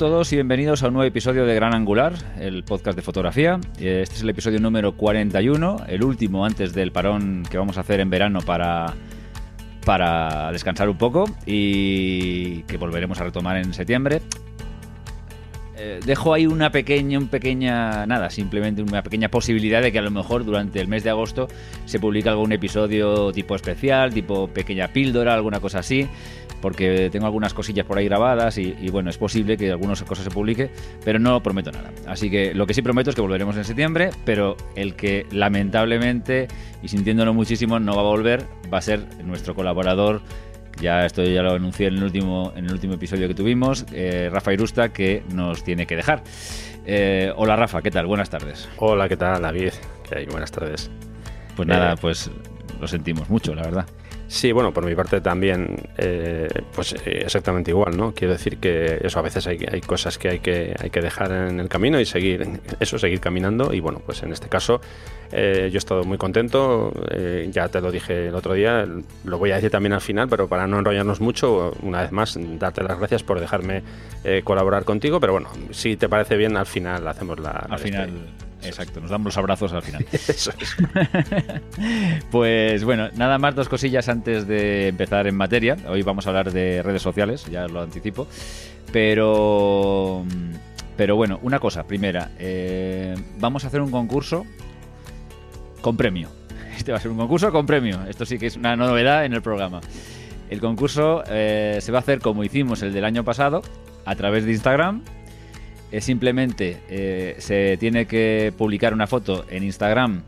todos y bienvenidos a un nuevo episodio de Gran Angular, el podcast de fotografía. Este es el episodio número 41, el último antes del parón que vamos a hacer en verano para, para descansar un poco y que volveremos a retomar en septiembre. Eh, dejo ahí una pequeña, un pequeña, nada, simplemente una pequeña posibilidad de que a lo mejor durante el mes de agosto se publique algún episodio tipo especial, tipo pequeña píldora, alguna cosa así porque tengo algunas cosillas por ahí grabadas y, bueno, es posible que algunas cosas se publique, pero no prometo nada. Así que lo que sí prometo es que volveremos en septiembre, pero el que lamentablemente y sintiéndolo muchísimo no va a volver va a ser nuestro colaborador. Ya esto ya lo anuncié en el último, en el último episodio que tuvimos, eh, Rafa Irusta, que nos tiene que dejar. Eh, hola Rafa, ¿qué tal? Buenas tardes. Hola, ¿qué tal David? ¿Qué hay? Buenas tardes. Pues nada, eh, pues lo sentimos mucho, la verdad. Sí, bueno, por mi parte también, eh, pues eh, exactamente igual, ¿no? Quiero decir que eso a veces hay, hay, cosas que hay, que hay que dejar en el camino y seguir, eso, seguir caminando. Y bueno, pues en este caso eh, yo he estado muy contento, ya te lo dije el otro día, lo voy a decir también al final, pero para no enrollarnos mucho, una vez más, darte las gracias por dejarme colaborar contigo. Pero bueno, si te parece bien, al final hacemos la... Al final... Exacto, nos damos los abrazos al final. Eso es. pues bueno, nada más dos cosillas antes de empezar en materia. Hoy vamos a hablar de redes sociales, ya lo anticipo. Pero, pero bueno, una cosa, primera, eh, vamos a hacer un concurso con premio. Este va a ser un concurso con premio. Esto sí que es una novedad en el programa. El concurso eh, se va a hacer como hicimos el del año pasado, a través de Instagram es simplemente eh, se tiene que publicar una foto en Instagram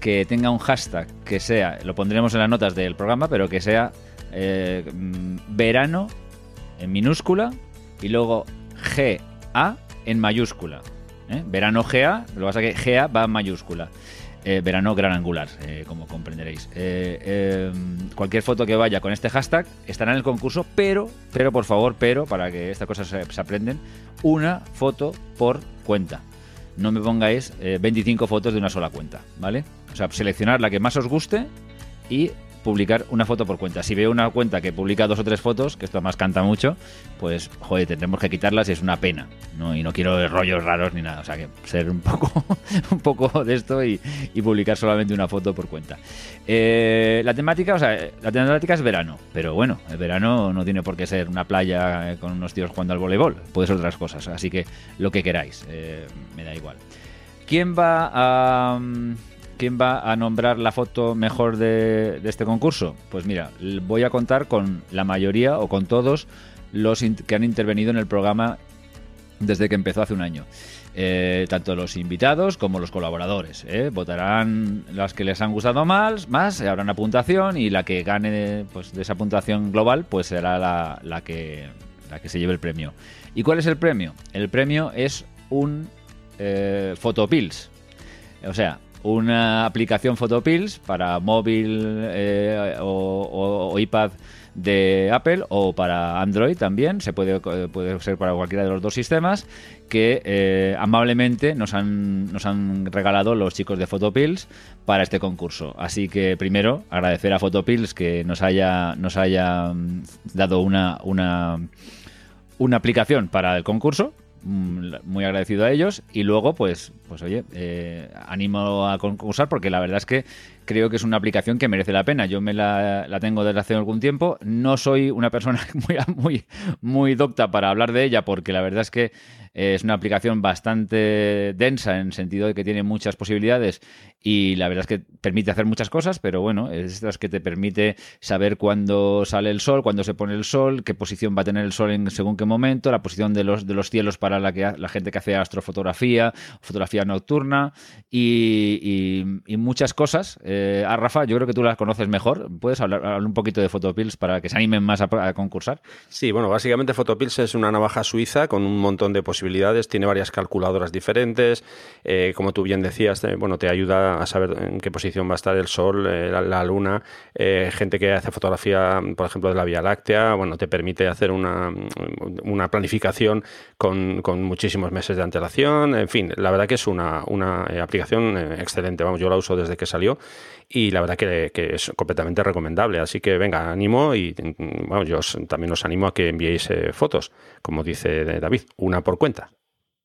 que tenga un hashtag que sea, lo pondremos en las notas del programa, pero que sea eh, mm, verano en minúscula y luego GA en mayúscula. ¿eh? Verano GA, lo que pasa es que GA va en mayúscula. Eh, verano gran angular, eh, como comprenderéis. Eh, cualquier foto que vaya con este hashtag estará en el concurso, pero, pero por favor, pero, para que estas cosas se, aprenden, una foto por cuenta. No me pongáis 25 fotos de una sola cuenta, ¿vale? O sea, seleccionar la que más os guste y publicar una foto por cuenta. Si veo una cuenta que publica dos o tres fotos, que esto más canta mucho, pues, joder, tendremos que quitarlas y es una pena, ¿no? Y no quiero rollos raros ni nada, o sea, que ser un poco, un poco de esto y, publicar solamente una foto por cuenta. Eh, la temática, o sea, la temática es verano, pero bueno, el verano no tiene por qué ser una playa con unos tíos jugando al voleibol, puede ser otras cosas, así que lo que queráis, eh, me da igual. ¿Quién va a... ¿Quién va a nombrar la foto mejor de, este concurso? Pues mira, voy a contar con la mayoría o con todos los que han intervenido en el programa desde que empezó hace un año. Eh, tanto los invitados como los colaboradores. ¿eh? Votarán las que les han gustado más, más, habrá una puntuación y la que gane pues, de esa puntuación global pues será la, que, la que se lleve el premio. ¿Y cuál es el premio? El premio es un eh. O sea, una aplicación Photopills para móvil eh, o, iPad de Apple o para Android también, se puede, puede ser para cualquiera de los dos sistemas, que eh, amablemente nos han, nos han regalado los chicos de Photopills para este concurso. Así que primero agradecer a Photopills que nos haya, nos haya mm, dado una, una, una aplicación para el concurso, muy agradecido a ellos. Y luego pues pues oye eh, animo a concursar porque la verdad es que creo que es una aplicación que merece la pena. Yo me la, la tengo desde hace algún tiempo. No soy una persona muy muy muy docta para hablar de ella porque la verdad es que es una aplicación bastante densa en el sentido de que tiene muchas posibilidades y la verdad es que permite hacer muchas cosas, pero bueno, es estas que te permite saber cuándo sale el sol, cuándo se pone el sol, qué posición va a tener el sol en según qué momento, la posición de los, de los cielos para la, que, la gente que hace astrofotografía, fotografía nocturna y, muchas cosas. Eh, a Rafa, yo creo que tú las conoces mejor. ¿Puedes hablar, un poquito de Photopills para que se animen más a, concursar? Sí, bueno, básicamente Photopills es una navaja suiza con un montón de posibilidades, tiene varias calculadoras diferentes, eh, como tú bien decías, eh, bueno, te ayuda a saber en qué posición va a estar el Sol, eh, la, Luna, eh, gente que hace fotografía, por ejemplo, de la Vía Láctea, bueno, te permite hacer una, una planificación con, con muchísimos meses de antelación. En fin, la verdad que es una, una eh, aplicación excelente. Vamos, yo la uso desde que salió y la verdad que, que es completamente recomendable. Así que venga, animo y bueno, yo también os animo a que enviéis fotos, como dice David, una por cuenta.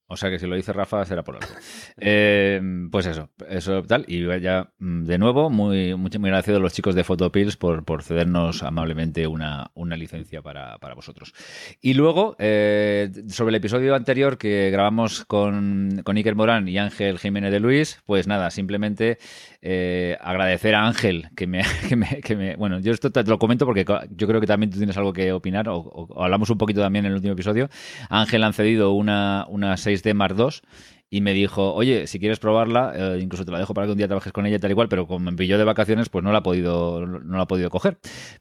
O sea que si lo dice Rafa será por algo. Eh, pues eso, eso tal. Y ya mm, de nuevo, muy, muy, muy agradecido a los chicos de Photopills por, por cedernos amablemente una, una licencia para, para, vosotros. Y luego, eh, sobre el episodio anterior que grabamos con, con Iker Morán y Ángel Jiménez de Luis, pues nada, simplemente eh, agradecer a Ángel que me, que Bueno, yo esto te lo comento porque yo creo que también tú tienes algo que opinar, o, hablamos un poquito también en el último episodio. Ángel han cedido una, una 6D Mark II y me dijo, oye, si quieres probarla, eh, incluso te la dejo para que un día trabajes con ella tal y cual, pero como me pilló de vacaciones, pues no la ha podido, no la ha podido coger.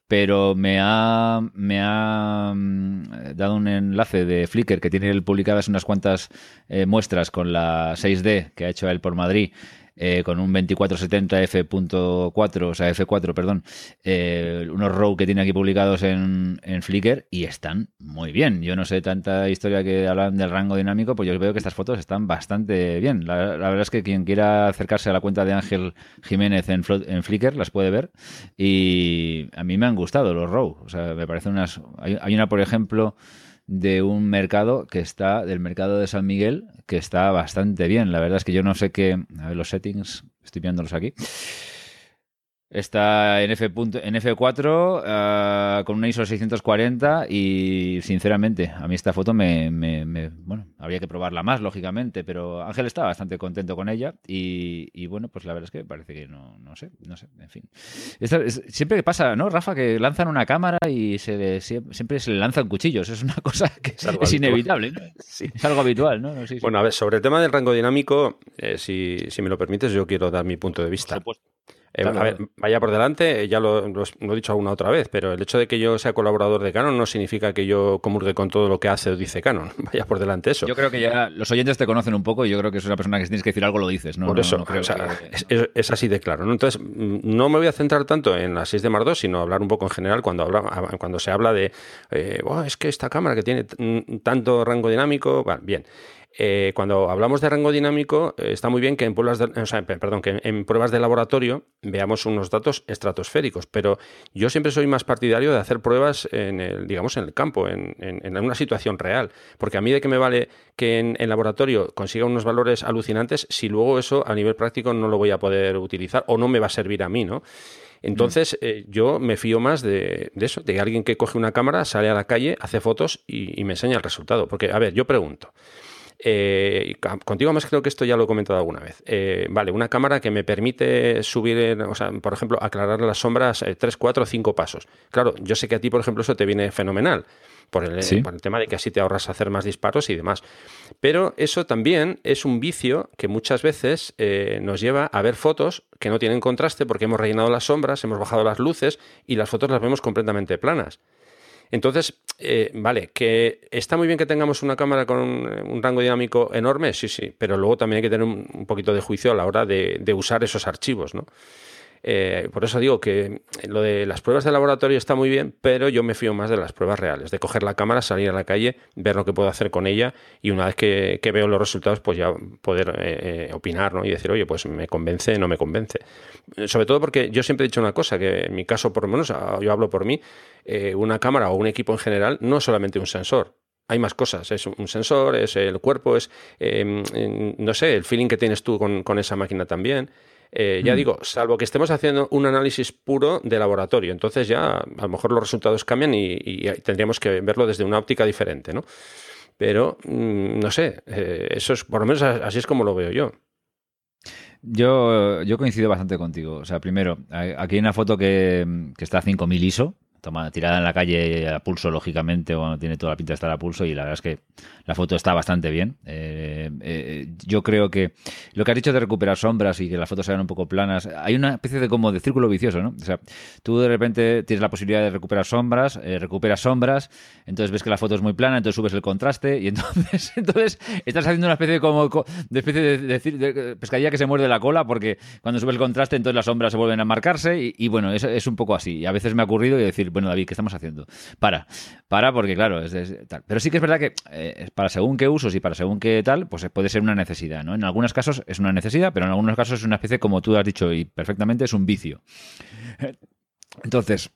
Pero me ha, me ha mm, dado un enlace de Flickr que tiene publicadas unas cuantas eh, muestras con la 6D que ha hecho él por Madrid eh, con un 2470 F.4, o sea, F4, perdón, eh, unos RAW que tiene aquí publicados en, en, Flickr y están muy bien. Yo no sé tanta historia que hablan del rango dinámico, pues yo veo que estas fotos están bastante bien. La, verdad es que quien quiera acercarse a la cuenta de Ángel Jiménez en, en Flickr las puede ver y a mí me han gustado los RAW. O sea, me parecen unas... hay una, por ejemplo de un mercado que está, del mercado de San Miguel, que está bastante bien. La verdad es que yo no sé qué. A ver los settings, estoy viéndolos aquí. Está en, F. en F4 ah, con una ISO 640 y sinceramente a mí esta foto me, bueno habría que probarla más lógicamente pero Ángel está bastante contento con ella y, bueno pues la verdad es que parece que no, no sé no sé en fin. Siempre pasa no Rafa que lanzan una cámara y se siempre se le lanzan cuchillos. Es una cosa que es, inevitable es algo habitual no, bueno a ver sobre el tema del rango dinámico eh, si, si me lo permites yo quiero dar mi punto de vista eh, a ver, vaya por delante, ya lo, he dicho alguna otra vez, pero el hecho de que yo sea colaborador de Canon no significa que yo comulgue con todo lo que hace o dice Canon. Vaya por delante eso. Yo creo que ya los oyentes te conocen un poco y yo creo que es una persona que si tienes que decir algo lo dices, ¿no? Por eso, es, así de claro. Entonces, mm, no me voy a centrar tanto en la 6 de Mar sino hablar un poco en general cuando, habla, cuando se habla de, eh, es que esta cámara que tiene tanto rango dinámico, bueno, bien. Eh, cuando hablamos de rango dinámico, eh, está muy bien que en pruebas de, perdón, que en pruebas de laboratorio veamos unos datos estratosféricos, pero yo siempre soy más partidario de hacer pruebas en el, digamos, en el campo, en, una situación real, porque a mí de qué me vale que en, el laboratorio consiga unos valores alucinantes si luego eso a nivel práctico no lo voy a poder utilizar o no me va a servir a mí, ¿no? Entonces, eh, yo me fío más de, eso, de alguien que coge una cámara, sale a la calle, hace fotos y, y me enseña el resultado. Porque, a ver, yo pregunto, eh, contigo más creo que esto ya lo he comentado alguna vez. Eh, vale, una cámara que me permite subir, o sea, por ejemplo, aclarar las sombras 3, 4, 5 pasos. Claro, yo sé que a ti, por ejemplo, eso te viene fenomenal. Por el, por el, tema de que así te ahorras hacer más disparos y demás. Pero eso también es un vicio que muchas veces eh, nos lleva a ver fotos que no tienen contraste porque hemos rellenado las sombras, hemos bajado las luces y las fotos las vemos completamente planas. Entonces, eh, vale, que está muy bien que tengamos una cámara con un, rango dinámico enorme, sí, sí, pero luego también hay que tener un, poquito de juicio a la hora de, de usar esos archivos, ¿no? Eh, por eso digo que lo de las pruebas de laboratorio está muy bien, pero yo me fío más de las pruebas reales, de coger la cámara, salir a la calle, ver lo que puedo hacer con ella y una vez que, veo los resultados, pues ya poder eh, eh, opinar ¿no? y decir, oye, pues me convence, no me convence. Sobre todo porque yo siempre he dicho una cosa, que en mi caso, por lo menos, yo hablo por mí, una cámara o un equipo en general no es solamente un sensor, hay más cosas. Es un sensor, es el cuerpo, es, no sé, el feeling que tienes tú con esa máquina también. Eh, ya mm. digo, salvo que estemos haciendo un análisis puro de laboratorio, entonces ya a lo mejor los resultados cambian y, tendríamos que verlo desde una óptica diferente, ¿no? Pero, mm, no sé, eh, eso es, por lo menos así es como lo veo yo. Yo, yo coincido bastante contigo. O sea, primero, aquí hay una foto que, que está a 5000 ISO, tirada en la calle a pulso, lógicamente, o tiene toda la pinta de estar a pulso, y la verdad es que la foto está bastante bien. Eh, eh, yo creo que lo que has dicho de recuperar sombras y que las fotos sean un poco planas, hay una especie de como de círculo vicioso, ¿no? O sea, tú de repente tienes la posibilidad de recuperar sombras, eh, recuperas sombras, entonces ves que la foto es muy plana, entonces subes el contraste, y entonces, entonces estás haciendo una especie de como de especie de, pescadilla que se muerde la cola, porque cuando subes el contraste, entonces las sombras se vuelven a marcarse, y, bueno, es, es un poco así. Y a veces me ha ocurrido y decir, decir, bueno, David, ¿qué estamos haciendo? Para, para, porque claro, es, tal. Pero sí que es verdad que eh, para según qué usos y para según qué tal, pues puede ser una necesidad, ¿no? En algunos casos es una necesidad, pero en algunos casos es una especie, como tú has dicho y perfectamente, es un vicio. Entonces,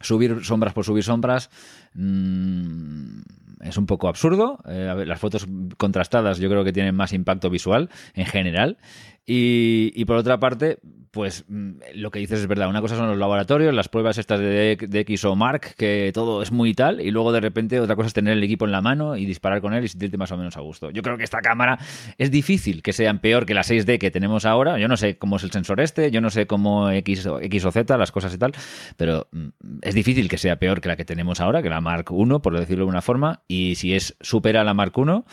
subir sombras por subir sombras mmm, es un poco absurdo. Eh, las fotos contrastadas yo creo que tienen más impacto visual en general. Y, por otra parte, pues mm, lo que dices es verdad. Una cosa son los laboratorios, las pruebas estas de, de, X o Mark, que todo es muy tal, y luego de repente otra cosa es tener el equipo en la mano y disparar con él y sentirte más o menos a gusto. Yo creo que esta cámara es difícil que sean peor que la 6D que tenemos ahora. Yo no sé cómo es el sensor este, yo no sé cómo X o, X o Z, las cosas y tal, pero mm, es difícil que sea peor que la que tenemos ahora, que la Mark 1, por decirlo de una forma, y si es supera la Mark 1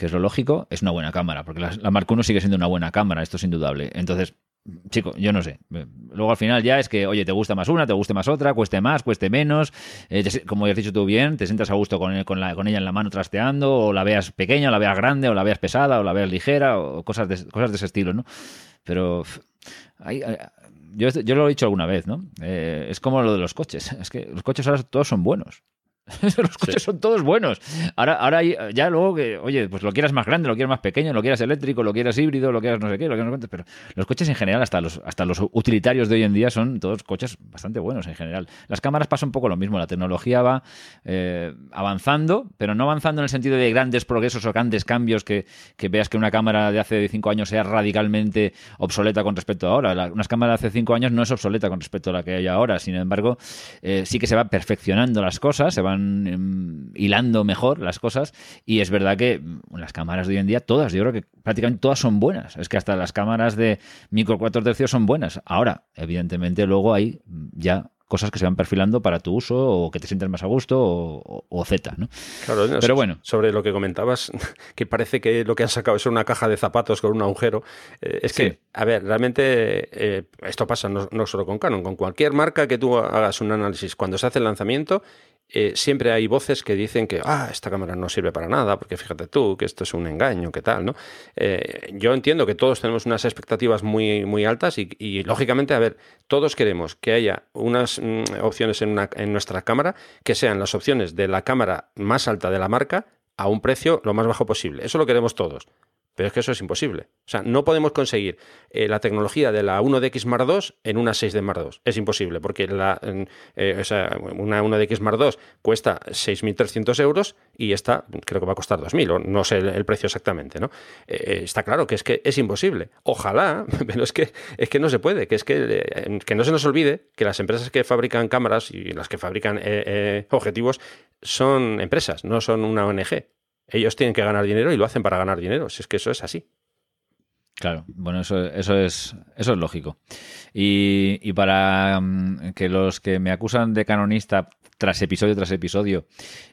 que es lo lógico, es una buena cámara, porque la, la Mark 1 sigue siendo una buena cámara, esto es indudable. Entonces, chico, yo no sé. Luego al final ya es que, oye, te gusta más una, te guste más otra, cueste más, cueste menos. Eh, como ya has dicho tú bien, te sientas a gusto con, con, la, con, ella en la mano trasteando, o la veas pequeña, o la veas grande, o la veas pesada, o la veas ligera, o cosas de, cosas de ese estilo, ¿no? Pero hay, yo, yo, lo he dicho alguna vez, ¿no? Eh, es como lo de los coches. Es que los coches ahora todos son buenos. los coches sí. son todos buenos. Ahora, ahora ya luego que, oye, pues lo quieras más grande, lo quieras más pequeño, lo quieras eléctrico, lo quieras híbrido, lo quieras no sé qué, lo quieras no sé pero los coches en general, hasta los, hasta los utilitarios de hoy en día, son todos coches bastante buenos en general. Las cámaras pasa un poco lo mismo, la tecnología va eh, avanzando, pero no avanzando en el sentido de grandes progresos o grandes cambios que, que veas que una cámara de hace cinco años sea radicalmente obsoleta con respecto a ahora. La, una cámara de hace cinco años no es obsoleta con respecto a la que hay ahora, sin embargo, eh, sí que se va perfeccionando las cosas, se van van hilando mejor las cosas y es verdad que las cámaras de hoy en día, todas, yo creo que prácticamente todas son buenas. Es que hasta las cámaras de micro 4 tercios son buenas. Ahora, evidentemente, luego hay ya cosas que se van perfilando para tu uso o que te sientes más a gusto o, o, o Z, ¿no? Claro, no, pero bueno. Sobre lo que comentabas, que parece que lo que han sacado es una caja de zapatos con un agujero. Eh, es que, a ver, realmente eh, esto pasa no, no, solo con Canon, con cualquier marca que tú hagas un análisis cuando se hace el lanzamiento. Eh, siempre hay voces que dicen que ah, esta cámara no sirve para nada, porque fíjate tú que esto es un engaño, que tal, ¿no? Eh, yo entiendo que todos tenemos unas expectativas muy, muy altas y, lógicamente, a ver, todos queremos que haya unas mm, opciones en, una, en nuestra cámara que sean las opciones de la cámara más alta de la marca a un precio lo más bajo posible. Eso lo queremos todos. Pero es que eso es imposible. O sea, no podemos conseguir eh, la tecnología de la 1DX Mark II en una 6D Mark II. Es imposible, porque eh, una 1DX Mark II cuesta 6.300 euros y esta creo que va a costar 2.000, o no sé el, precio exactamente, ¿no? Eh, está claro que es que es imposible. Ojalá, pero es que, es que no se puede. Que es que, que no se nos olvide que las empresas que fabrican cámaras y las que fabrican objetivos son empresas, no son una ONG ellos tienen que ganar dinero y lo hacen para ganar dinero. Si es que eso es así. Claro, bueno, eso, eso, es, eso es lógico. Y, y para um, que los que me acusan de canonista tras episodio tras episodio,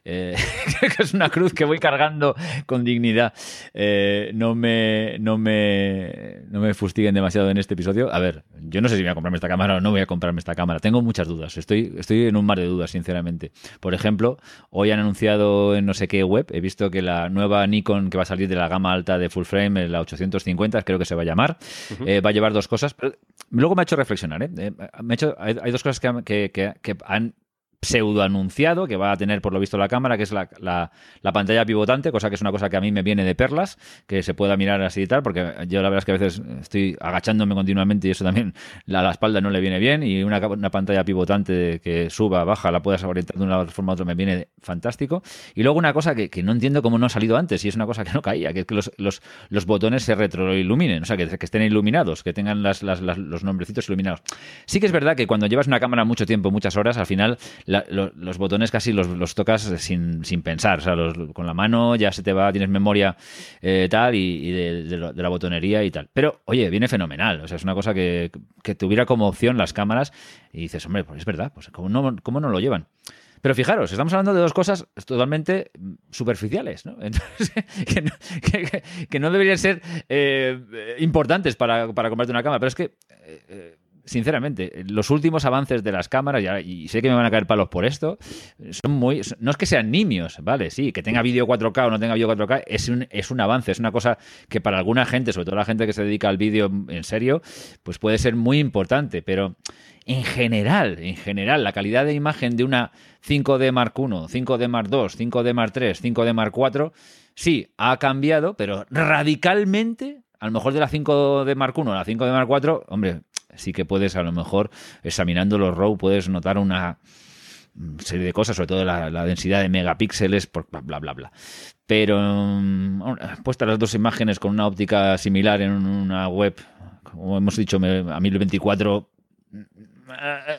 eh, que es una cruz que voy cargando con dignidad, eh, no, me, no, me, no me fustiguen demasiado en este episodio. A ver, yo no sé si voy a comprarme esta cámara o no voy a comprarme esta cámara. Tengo muchas dudas. Estoy, estoy en un mar de dudas, sinceramente. Por ejemplo, hoy han anunciado en no sé qué web, he visto que la nueva Nikon que va a salir de la gama alta de full frame, la 850, creo que se va a llamar, uh -huh. eh, va a llevar dos cosas. Pero luego me ha hecho reflexionar. ¿eh? Me ha hecho, hay, hay, dos cosas que, que, que, que han pseudo anunciado que va a tener por lo visto la cámara, que es la, la, la, pantalla pivotante, cosa que es una cosa que a mí me viene de perlas, que se pueda mirar así y tal, porque yo la verdad es que a veces estoy agachándome continuamente y eso también a la espalda no le viene bien y una, una pantalla pivotante que suba, baja, la puedas orientar de una forma a otra me viene fantástico. Y luego una cosa que, que, no entiendo cómo no ha salido antes y es una cosa que no caía, que es que los, los, los botones se retroiluminen, o sea, que, estén iluminados, que tengan las, los nombrecitos iluminados. Sí que es verdad que cuando llevas una cámara mucho tiempo, muchas horas, al final la, lo, los botones casi los, los tocas sin, sin, pensar, o sea, con la mano ya se te va, tienes memoria eh, tal y, de, de, la botonería y tal. Pero, oye, viene fenomenal, o sea, es una cosa que, que tuviera como opción las cámaras y dices, hombre, pues es verdad, pues ¿cómo no, cómo no lo llevan? Pero fijaros, estamos hablando de dos cosas totalmente superficiales, ¿no? Entonces, que, no deberían ser eh, importantes para, para comprarte una cámara, pero es que eh, sinceramente, los últimos avances de las cámaras, y sé que me van a caer palos por esto, son muy. No es que sean nimios, ¿vale? Sí, que tenga vídeo 4K o no tenga vídeo 4K es un, es un avance, es una cosa que para alguna gente, sobre todo la gente que se dedica al vídeo en serio, pues puede ser muy importante, pero en general, en general, la calidad de imagen de una 5D Mark I, 5D Mark II, 5D Mark III, 5D Mark IV, sí, ha cambiado, pero radicalmente, a lo mejor de la 5D Mark I a la 5D Mark IV, hombre, sí que puedes, a lo mejor, examinando los RAW, puedes notar una serie de cosas, sobre todo la, densidad de megapíxeles, bla, bla, bla, bla. Pero um, puestas las dos imágenes con una óptica similar en una web, como hemos dicho, a 1024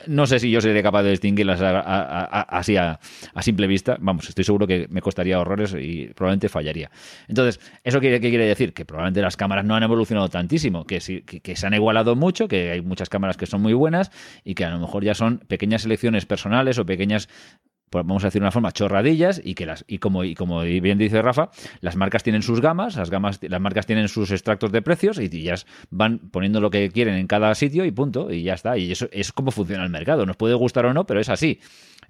no sé si yo sería capaz de distinguirlas así a, simple vista. Vamos, estoy seguro que me costaría horrores y probablemente fallaría. Entonces, ¿eso qué, quiere decir? Que probablemente las cámaras no han evolucionado tantísimo, que, que, se han igualado mucho, que hay muchas cámaras que son muy buenas y que a lo mejor ya son pequeñas selecciones personales o pequeñas pues vamos a decir una forma, chorradillas y que las y como y como bien dice Rafa, las marcas tienen sus gamas, las gamas las marcas tienen sus extractos de precios y, ellas van poniendo lo que quieren en cada sitio y punto y ya está y eso es como funciona el mercado, nos puede gustar o no, pero es así.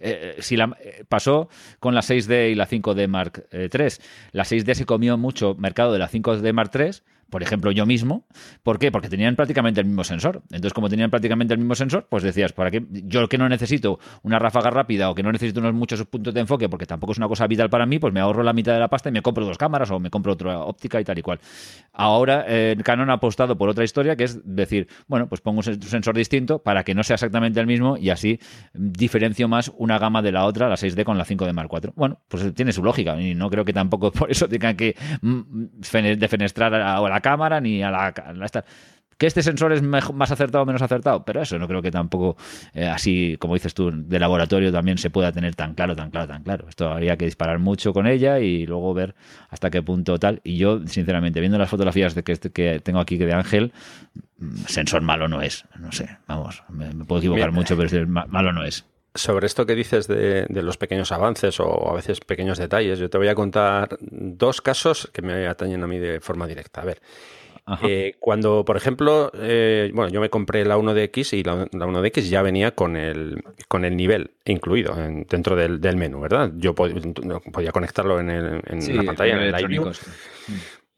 Eh, si la, eh, pasó con la 6D y la 5D Mark III. Eh, la 6D se comió mucho mercado de la 5D Mark III por ejemplo, yo mismo. ¿Por qué? Porque tenían prácticamente el mismo sensor. Entonces, como tenían prácticamente el mismo sensor, pues decías, ¿para qué? Yo que no necesito una ráfaga rápida o que no necesito unos muchos puntos de enfoque porque tampoco es una cosa vital para mí, pues me ahorro la mitad de la pasta y me compro dos cámaras o me compro otra óptica y tal y cual. Ahora, eh, Canon ha apostado por otra historia que es decir, bueno, pues pongo un sensor distinto para que no sea exactamente el mismo y así diferencio más una gama de la otra, la 6D con la 5D Mark IV. Bueno, pues tiene su lógica y no creo que tampoco por eso tengan que mm, defenestrar a la cámara ni a la... que este sensor es más acertado o menos acertado, pero eso no creo que tampoco, eh, así como dices tú, de laboratorio también se pueda tener tan claro, tan claro, tan claro. Esto habría que disparar mucho con ella y luego ver hasta qué punto tal. Y yo, sinceramente, viendo las fotografías de que, este, que tengo aquí de Ángel, mm, sensor malo no es. No sé, vamos, me, puedo equivocar mucho, pero malo no es. Sobre esto que dices de, los pequeños avances o a veces pequeños detalles, yo te voy a contar dos casos que me atañen a mí de forma directa. A ver, eh, cuando, por ejemplo, eh, bueno, yo me compré la 1DX y la, 1DX ya venía con el, con el nivel incluido dentro del, menú, ¿verdad? Yo podía conectarlo en, el, en la pantalla, en el iView.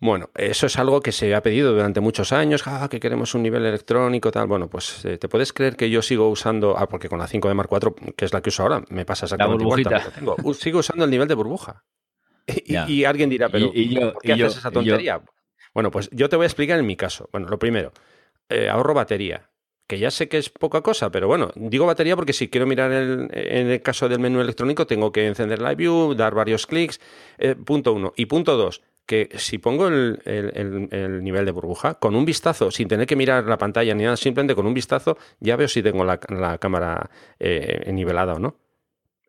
Bueno, eso es algo que se ha pedido durante muchos años, ah, que queremos un nivel electrónico, tal. Bueno, pues eh, te puedes creer que yo sigo usando, ah, porque con la 5 de Mark IV, que es la que uso ahora, me pasa exactamente igual. sigo usando el nivel de burbuja. Y, alguien dirá, pero ¿por qué haces esa tontería? Bueno, pues yo te voy a explicar en mi caso. Bueno, lo primero, eh, ahorro batería que ya sé que es poca cosa, pero bueno, digo batería porque si quiero mirar el, en el caso del menú electrónico tengo que encender Live View, dar varios clics, eh, punto uno. Y punto dos, que si pongo el, nivel de burbuja, con un vistazo, sin tener que mirar la pantalla ni nada, simplemente con un vistazo, ya veo si tengo la, cámara eh, nivelada o no.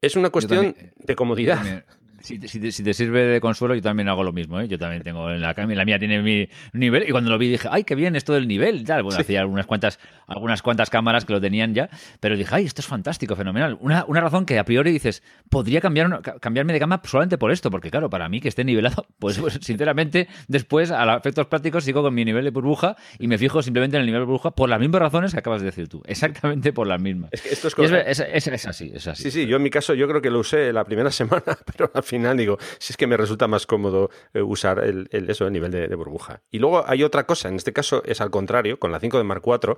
Es una cuestión de comodidad. Si te, sirve de consuelo, yo también hago lo mismo. ¿eh? Yo también tengo en la cámara, la mía tiene mi nivel. Y cuando lo vi dije, ay, qué bien esto del nivel. Tal. Bueno, hacía algunas cuantas, algunas cuantas cámaras que lo tenían ya. Pero dije, ay, esto es fantástico, fenomenal. Una, una razón que a priori dices, podría cambiar, cambiarme de cama solamente por esto. Porque claro, para mí que esté nivelado, pues, pues sinceramente, después a los efectos prácticos sigo con mi nivel de burbuja y me fijo simplemente en el nivel de burbuja por las mismas razones que acabas de decir tú. Exactamente por las mismas. Es que esto es, es, así, es así. Sí, sí, yo en mi caso yo creo que lo usé la primera semana, pero al final digo, si es que me resulta más cómodo eh, usar el, eso, el nivel de, burbuja. Y luego hay otra cosa, en este caso es al contrario, con la 5 de Mark IV.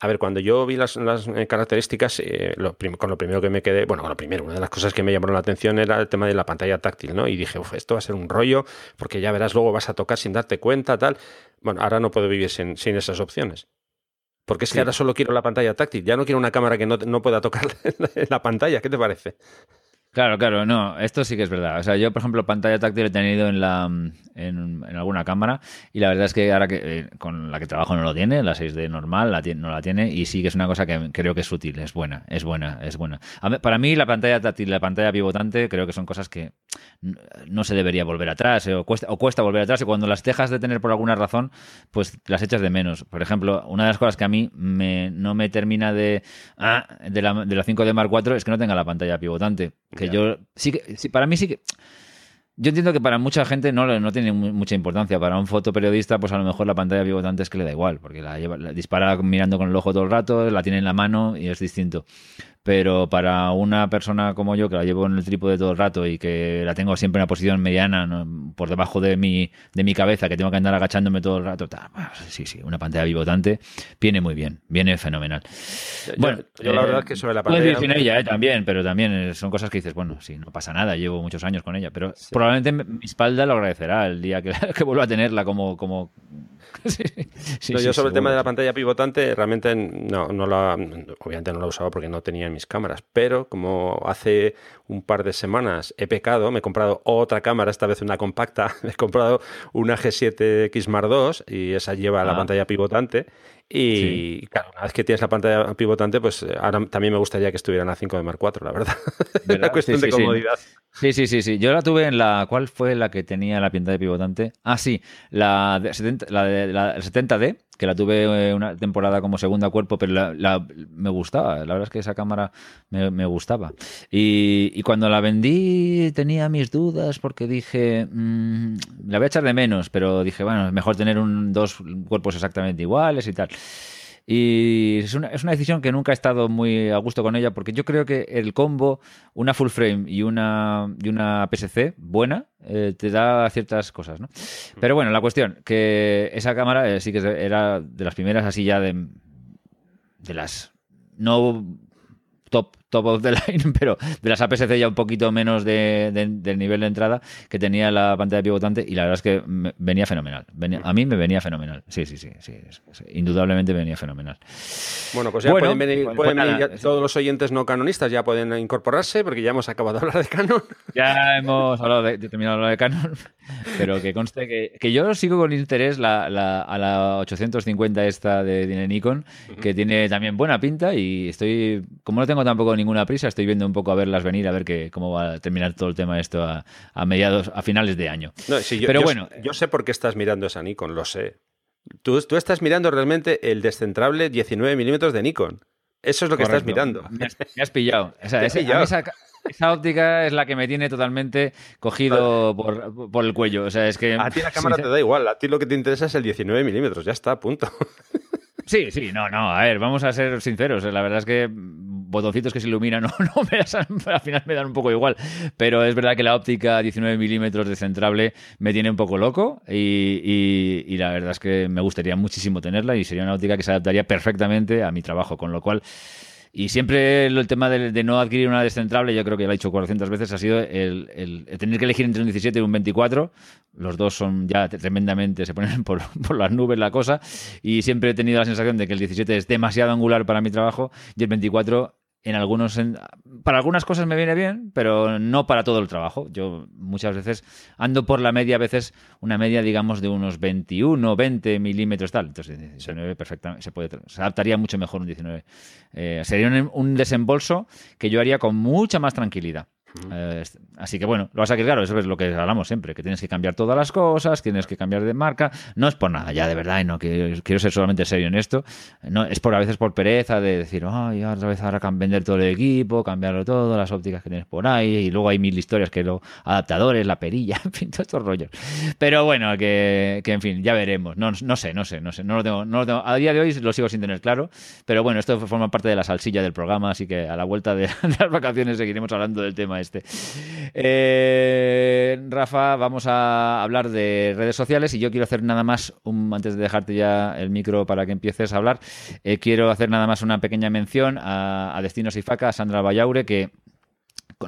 A ver, cuando yo vi las, eh, características, eh, con lo primero que me quedé, bueno, con lo primero, una de las cosas que me llamaron la atención era el tema de la pantalla táctil, ¿no? Y dije, uff, esto va a ser un rollo, porque ya verás, luego vas a tocar sin darte cuenta, tal. Bueno, ahora no puedo vivir sin, esas opciones. Porque es que ahora solo quiero la pantalla táctil, ya no quiero una cámara que no, no pueda tocar la pantalla. ¿Qué te parece? Claro, claro, no, esto sí que es verdad. O sea, yo, por ejemplo, pantalla táctil he tenido en la en, alguna cámara y la verdad es que ahora que eh, con la que trabajo no lo tiene, la 6D normal la no la tiene y sí que es una cosa que creo que es útil, es buena, es buena, es buena. para mí la pantalla táctil y la pantalla pivotante creo que son cosas que no se debería volver atrás eh, o, cuesta, o cuesta volver atrás y cuando las dejas de tener por alguna razón, pues las echas de menos. Por ejemplo, una de las cosas que a mí me, no me termina de, ah, de, la, de la 5D Mark IV es que no tenga la pantalla pivotante que yo sí que para mí sí que Yo entiendo que para mucha gente no, no tiene mucha importancia. Para un fotoperiodista, pues a lo mejor la pantalla pivotante es que le da igual, porque la, lleva, la dispara mirando con el ojo todo el rato, la tiene en la mano y es distinto pero para una persona como yo que la llevo en el trípode todo el rato y que la tengo siempre en una posición mediana por debajo de mi, de mi cabeza, que tengo que andar agachándome todo el rato, sí, sí, una pantalla pivotante viene muy bien, viene fenomenal. bueno, yo la verdad es que sobre la pantalla... sin ella eh, también, pero también son cosas que dices, bueno, sí, no pasa nada, llevo muchos años con ella, pero probablemente mi espalda lo agradecerá el día que, que vuelva a tenerla como, como yo sobre el tema de la pantalla pivotante realmente no, no la, obviamente no la usaba porque no tenía mis cámaras, pero como hace un par de semanas he pecado, me he comprado otra cámara, esta vez una compacta, me he comprado una G7X Mark II y esa lleva la ah. pantalla pivotante y claro, una vez que tienes la pantalla pivotante, pues eh, ahora también me gustaría que estuviera en la 5 de Mark IV, la verdad. Una cuestión de comodidad. Sí. sí, sí, sí. Yo la tuve en la. ¿Cuál fue la que tenía la pantalla pivotante? Ah, sí, la, de 70, la, de, la 70D, que la tuve eh, una temporada como segunda cuerpo, pero la, me gustaba. La verdad es que esa cámara me, gustaba. Y, cuando la vendí tenía mis dudas porque dije, mm, la voy a echar de menos, pero dije, bueno, mejor tener un, dos cuerpos exactamente iguales y tal. Y es una, es una, decisión que nunca he estado muy a gusto con ella porque yo creo que el combo, una full frame y una, y una PSC buena, eh, te da ciertas cosas, ¿no? Pero bueno, la cuestión, que esa cámara eh, sí que era de las primeras así ya de, de las no top, top of the line, pero de las APS-C ya un poquito menos de, del nivel de entrada que tenía la pantalla pivotante y la verdad es que venía fenomenal. a mí me venía fenomenal. Sí, sí, sí, sí, indudablemente venía fenomenal. Bueno, pues ya pueden venir, pues todos los oyentes no canonistas ya pueden incorporarse porque ya hemos acabado de hablar de Canon. Ya hemos hablado de, terminado de hablar de Canon, pero que conste que, que yo sigo con interés la, la, a la 850 esta de, Nikon, que tiene también buena pinta y estoy, como no tengo tampoco ninguna prisa, estoy viendo un poco a verlas venir, a ver que, cómo va a terminar todo el tema esto a, mediados, a finales de año. yo, Pero bueno, yo sé por qué estás mirando esa Nikon, lo sé. Tú, tú estás mirando realmente el descentrable 19 milímetros de Nikon. Eso es lo que estás mirando. Me has, pillado. esa óptica es la que me tiene totalmente cogido por, por, el cuello. O sea, es que. A ti la cámara te da igual. A ti lo que te interesa es el 19 milímetros. Ya está, punto. Sí, sí, no, no. A ver, vamos a ser sinceros. La verdad es que botoncitos que se iluminan no, no me al final me dan un poco igual. Pero es verdad que la óptica 19 milímetros descentrable me tiene un poco loco y, y, la verdad es que me gustaría muchísimo tenerla y sería una óptica que se adaptaría perfectamente a mi trabajo. Con lo cual y siempre el tema de, no adquirir una descentrable, yo creo que lo he dicho 400 veces, ha sido el, tener que elegir entre un 17 y un 24. Los dos son ya tremendamente, se ponen por, por, las nubes la cosa. Y siempre he tenido la sensación de que el 17 es demasiado angular para mi trabajo y el 24 en algunos para algunas cosas me viene bien, pero no para todo el trabajo. Yo muchas veces ando por la media, a veces una media, digamos, de unos 21, 20 milímetros tal. Entonces, 19 perfectamente se puede, se adaptaría mucho mejor un 19. Eh, sería un desembolso que yo haría con mucha más tranquilidad. Eh, así que bueno, lo vas a que claro, eso es lo que hablamos siempre, que tienes que cambiar todas las cosas, tienes que cambiar de marca, no es por nada, ya de verdad, y no que quiero ser solamente serio en esto, no es por a veces por pereza de decir, ay, otra vez ahora vender todo el equipo, cambiarlo todo, las ópticas que tienes por ahí, y luego hay mil historias que lo adaptadores, la perilla, en fin, todos estos rollos. Pero bueno, que, en fin, ya veremos. No, no sé, no sé, no sé, no lo, tengo, no lo tengo, a día de hoy lo sigo sin tener claro, pero bueno, esto forma parte de la salsilla del programa, así que a la vuelta de, de las vacaciones seguiremos hablando del tema este. Eh, Rafa, vamos a hablar de redes sociales y yo quiero hacer nada más, antes de dejarte ya el micro para que empieces a hablar, eh, quiero hacer nada más una pequeña mención a, a Destinos y Faca, a Sandra Vallaure, que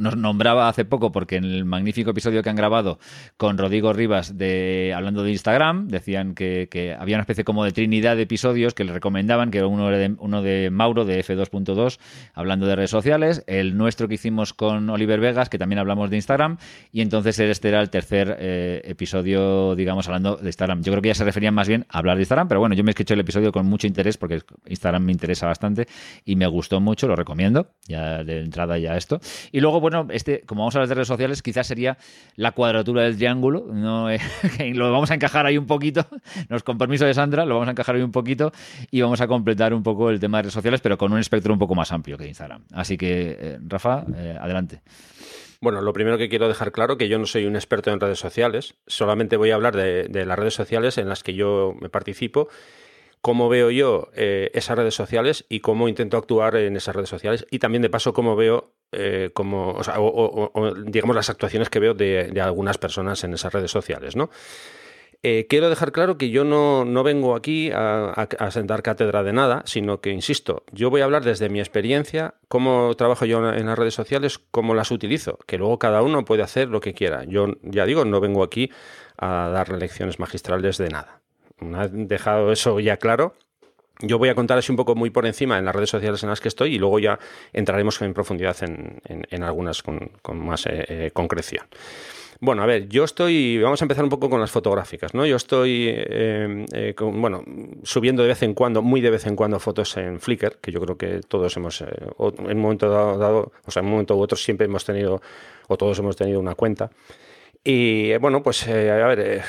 nos nombraba hace poco porque en el magnífico episodio que han grabado con Rodrigo Rivas de hablando de Instagram decían que, había una especie como de trinidad de episodios que le recomendaban que era uno de, uno de Mauro de F2.2 hablando de redes sociales el nuestro que hicimos con Oliver Vegas que también hablamos de Instagram y entonces este era el tercer eh, episodio digamos hablando de Instagram. Yo creo que ya se referían más bien a hablar de Instagram pero bueno yo me he escuchado el episodio con mucho interés porque Instagram me interesa bastante y me gustó mucho lo recomiendo ya de entrada ya esto. Y luego bueno, este, como vamos a hablar de redes sociales, quizás sería la cuadratura del triángulo. No, eh, lo vamos a encajar ahí un poquito. Nos, con permiso de Sandra, lo vamos a encajar ahí un poquito y vamos a completar un poco el tema de redes sociales, pero con un espectro un poco más amplio que Instagram. Así que, eh, Rafa, eh, adelante. Bueno, lo primero que quiero dejar claro que yo no soy un experto en redes sociales, solamente voy a hablar de, las redes sociales en las que yo me participo, cómo veo yo eh, esas redes sociales y cómo intento actuar en esas redes sociales y también de paso cómo veo eh, o, digamos las actuaciones que veo de, algunas personas en esas redes sociales, ¿no? Eh, quiero dejar claro que yo no, vengo aquí a, sentar cátedra de nada, sino que, insisto, yo voy a hablar desde mi experiencia, cómo trabajo yo en las redes sociales, cómo las utilizo, que luego cada uno puede hacer lo que quiera. Yo, ya digo, no vengo aquí a dar lecciones magistrales de nada. Vez dejado eso ya claro, yo voy a contar así un poco muy por encima en las redes sociales en las que estoy y luego ya entraremos en profundidad en, algunas con, más eh, eh, concreción. Bueno, a ver, yo estoy, vamos a empezar un poco con las fotográficas, ¿no? Yo estoy, eh, eh, bueno, subiendo de vez en cuando, muy de vez en cuando, fotos en Flickr, que yo creo que todos hemos, en un momento dado, o sea, en un momento u otro siempre hemos tenido, o todos hemos tenido una cuenta. Y bueno, pues a ver,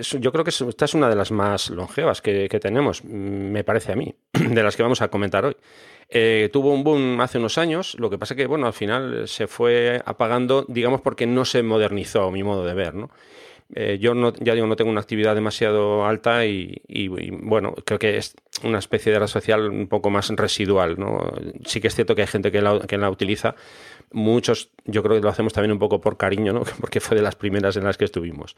yo creo que esta es una de las más longevas que, tenemos, me parece a mí, de las que vamos a comentar hoy. Eh, tuvo un boom hace unos años, lo que pasa que, bueno, al final se fue apagando, digamos, porque no se modernizó mi modo de ver, ¿no? Eh, yo no, ya digo, no tengo una actividad demasiado alta y, bueno, creo que es una especie de red social un poco más residual, ¿no? Sí que es cierto que hay gente que la, que la utiliza, muchos yo creo que lo hacemos también un poco por cariño, ¿no? Porque fue de las primeras en las que estuvimos.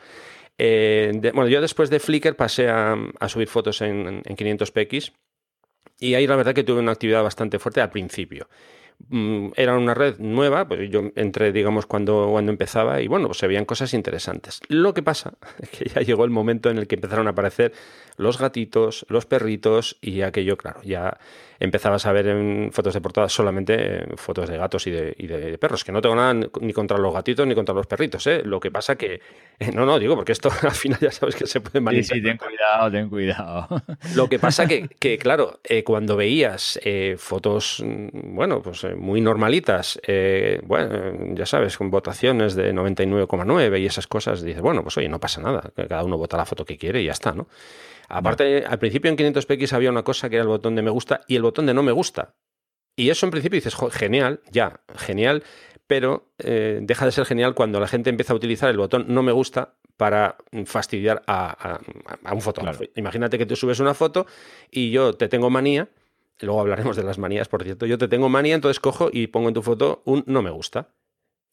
Eh, bueno, yo después de Flickr pasé a, subir fotos en, en 500px y ahí la verdad que tuve una actividad bastante fuerte al principio. Mm, era una red nueva, pues yo entré, digamos, cuando, cuando empezaba y bueno, pues se veían cosas interesantes. Lo que pasa es que ya llegó el momento en el que empezaron a aparecer los gatitos, los perritos y aquello, claro, ya empezabas a ver en fotos de portada solamente eh, fotos de gatos y de, perros, que no tengo nada ni contra los gatitos ni contra los perritos, ¿eh? Lo que pasa que, eh, no, no, digo, porque esto al final ya sabes que se puede manipular. Sí, sí, ten cuidado, ten cuidado. Lo que pasa que, que claro, cuando veías fotos, mm, bueno, pues muy normalitas, bueno, ya sabes, con votaciones de 99,9 y esas cosas, dices, bueno, pues oye, no pasa nada, cada uno vota la foto que quiere y ya está, ¿no? Aparte, al principio en 500px había una cosa que era el botón de me gusta y el botón de no me gusta. Y eso en principio dices, genial, ya, genial, pero eh, deja de ser genial cuando la gente empieza a utilizar el botón no me gusta para fastidiar a, un fotógrafo. Imagínate que tú subes una foto y yo te tengo manía, luego hablaremos de las manías, por cierto, yo te tengo manía, entonces cojo y pongo en tu foto un no me gusta.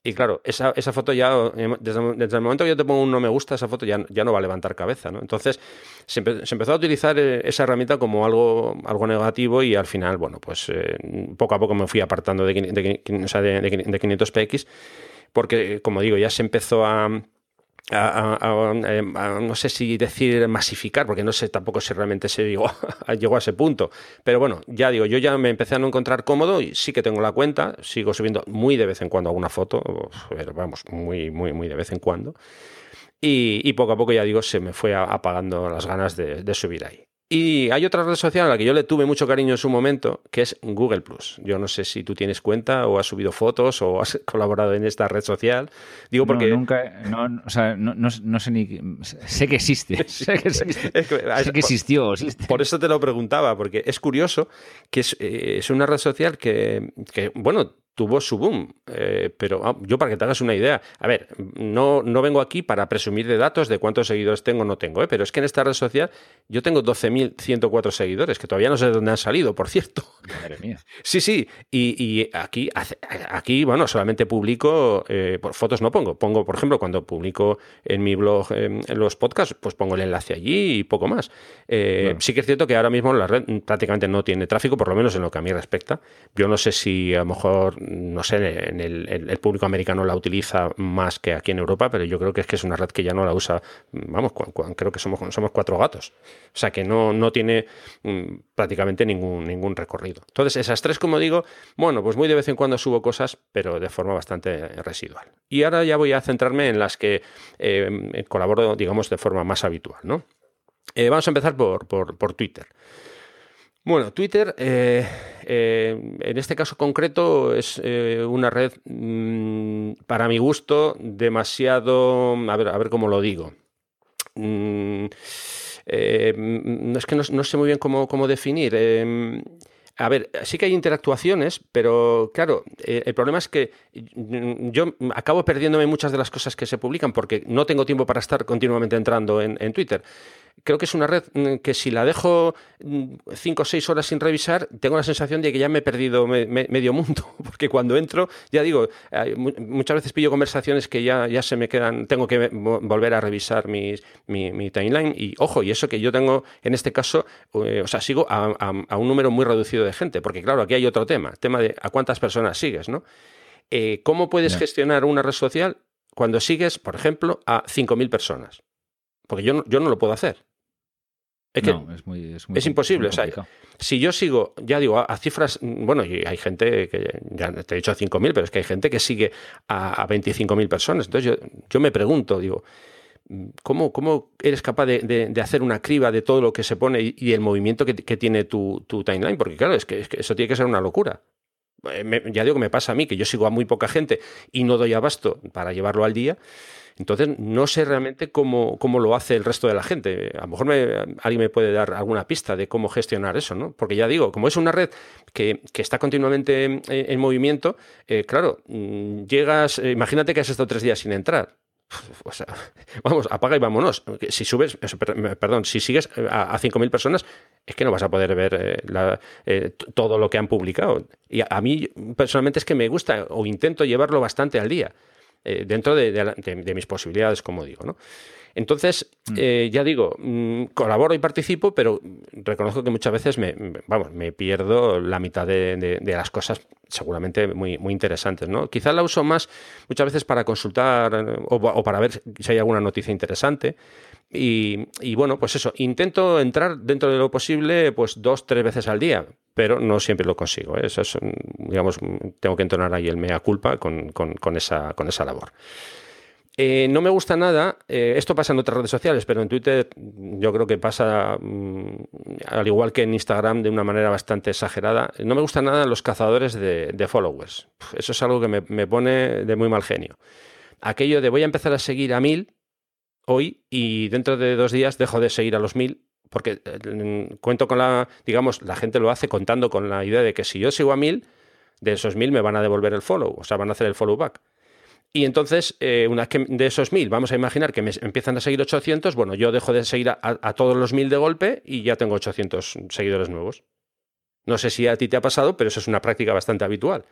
Y claro, esa, esa foto ya, eh, desde, el momento que yo te pongo un no me gusta, esa foto ya, ya no va a levantar cabeza, ¿no? Entonces, se, empezó a utilizar eh, esa herramienta como algo, algo negativo y al final, bueno, pues eh, poco a poco me fui apartando de, de, de, de 500px porque, como digo, ya se empezó a, no sé si decir masificar, porque no sé tampoco si realmente se llegó, llegó a ese punto. Pero bueno, ya digo, yo ya me empecé a no encontrar cómodo y sí que tengo la cuenta, sigo subiendo muy de vez en cuando alguna foto, pero vamos, muy, muy, muy de vez en cuando. Y, poco a poco, ya digo, se me fue apagando las ganas de subir ahí. Y hay otra red social a la que yo le tuve mucho cariño en su momento, que es Google Plus. Yo no sé si tú tienes cuenta o has subido fotos o has colaborado en esta red social. Digo porque. No, nunca. No, o sea, no, sé ni. Sé que existe. sé que, existió. Por eso te lo preguntaba, porque es curioso que es, eh, es una red social que, que, bueno, tuvo su boom. Eh, pero ah, yo para que te hagas una idea, a ver, no, no vengo aquí para presumir de datos de cuántos seguidores tengo o no tengo, ¿eh? pero es que en esta red social yo tengo 12.104 seguidores, que todavía no sé de dónde han salido, por cierto. Madre mía. Sí, sí, y, aquí, aquí, bueno, solamente publico, eh, por fotos no pongo, pongo, por ejemplo, cuando publico en mi blog en los podcasts, pues pongo el enlace allí y poco más. Sí que es cierto que ahora mismo la red prácticamente no tiene tráfico, por lo menos en lo que a mí respecta. Yo no sé si a lo mejor no sé, en el, público americano la utiliza más que aquí en Europa, pero yo creo que es que es una red que ya no la usa, vamos, creo que somos, somos cuatro gatos. O sea que no, no tiene mm, prácticamente ningún, ningún recorrido. Entonces, esas tres, como digo, bueno, pues muy de vez en cuando subo cosas, pero de forma bastante residual. Y ahora ya voy a centrarme en las que eh, colaboro, digamos, de forma más habitual, ¿no? Eh, vamos a empezar por, por Twitter. Bueno, Twitter, eh, eh, en este caso concreto, es eh, una red, mm, para mi gusto, demasiado. A ver, a ver cómo lo digo. Mm, mm, es que no, sé muy bien cómo, cómo definir. a ver, sí que hay interactuaciones, pero claro, eh, el problema es que yo acabo perdiéndome muchas de las cosas que se publican porque no tengo tiempo para estar continuamente entrando en, en Twitter creo que es una red mm, que si la dejo mm, cinco o seis horas sin revisar, tengo la sensación de que ya me he perdido medio mundo, porque cuando entro, ya digo, muchas veces pillo conversaciones que ya, ya se me quedan, tengo que volver a revisar mi, timeline y ojo, y eso que yo tengo en este caso, eh, o sea, sigo a, un número muy reducido de gente, porque claro, aquí hay otro tema, tema de a cuántas personas sigues, ¿no? Eh, ¿Cómo puedes gestionar una red social cuando sigues, por ejemplo, a 5.000 personas? Porque yo no, yo no lo puedo hacer. Es que es, imposible. o sea, si yo sigo, ya digo, a, cifras, bueno, y hay gente que, ya te he dicho 5.000, pero es que hay gente que sigue a, a 25.000 personas. Entonces yo, yo me pregunto, digo, ¿Cómo, ¿Cómo, eres capaz de, de, hacer una criba de todo lo que se pone y, el movimiento que, que tiene tu, tu, timeline? Porque claro, es que, es que, eso tiene que ser una locura. Eh, ya digo que me pasa a mí, que yo sigo a muy poca gente y no doy abasto para llevarlo al día. Entonces, no sé realmente cómo, cómo lo hace el resto de la gente. A lo mejor alguien me puede dar alguna pista de cómo gestionar eso, ¿no? Porque ya digo, como es una red que, está continuamente en, movimiento, eh, claro, mm, llegas, eh, imagínate que has estado tres días sin entrar. vamos, apaga y vámonos. Si subes, perdón, si sigues a, a 5.000 personas, es que no vas a poder ver eh, todo lo que han publicado. Y a, mí, personalmente, es que me gusta o intento llevarlo bastante al día. Eh, dentro de, mis posibilidades, como digo. ¿no? Entonces, mm. eh, ya digo, mm, colaboro y participo, pero reconozco que muchas veces me, vamos, me pierdo la mitad de, las cosas seguramente muy, muy interesantes. ¿no? Quizás la uso más muchas veces para consultar eh, o, para ver si hay alguna noticia interesante. Y, bueno, pues eso, intento entrar dentro de lo posible pues dos, tres veces al día, pero no siempre lo consigo. ¿eh? Eso es, digamos, tengo que entonar ahí el mea culpa con, con, esa, con esa labor. Eh, no me gusta nada, eh, esto pasa en otras redes sociales, pero en Twitter yo creo que pasa, mm, al igual que en Instagram, de una manera bastante exagerada. No me gusta nada los cazadores de, followers. Eso es algo que me, me, pone de muy mal genio. Aquello de voy a empezar a seguir a mil hoy y dentro de dos días dejo de seguir a los mil porque eh, cuento con la, digamos, la gente lo hace contando con la idea de que si yo sigo a mil, de esos mil me van a devolver el follow, o sea, van a hacer el follow back. Y entonces, eh, una vez que de esos mil, vamos a imaginar que me empiezan a seguir 800, bueno, yo dejo de seguir a, todos los mil de golpe y ya tengo 800 seguidores nuevos. No sé si a ti te ha pasado, pero eso es una práctica bastante habitual.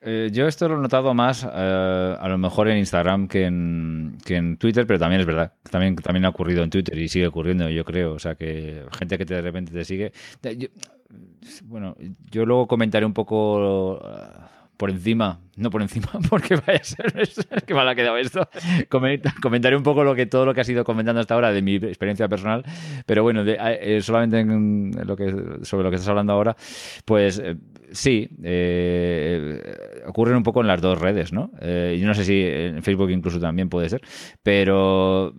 Eh, yo esto lo he notado más eh, a lo mejor en Instagram que en, que en Twitter, pero también es verdad. También, también ha ocurrido en Twitter y sigue ocurriendo, yo creo. O sea, que gente que de repente te sigue. bueno, yo luego comentaré un poco por encima, no por encima, porque vaya a ser, es que mal ha quedado esto. Comentaré un poco lo que todo lo que has ido comentando hasta ahora de mi experiencia personal, pero bueno, eh, solamente en lo que sobre lo que estás hablando ahora, pues eh, sí, eh, ocurren un poco en las dos redes, ¿no? yo no sé si en Facebook incluso también puede ser, pero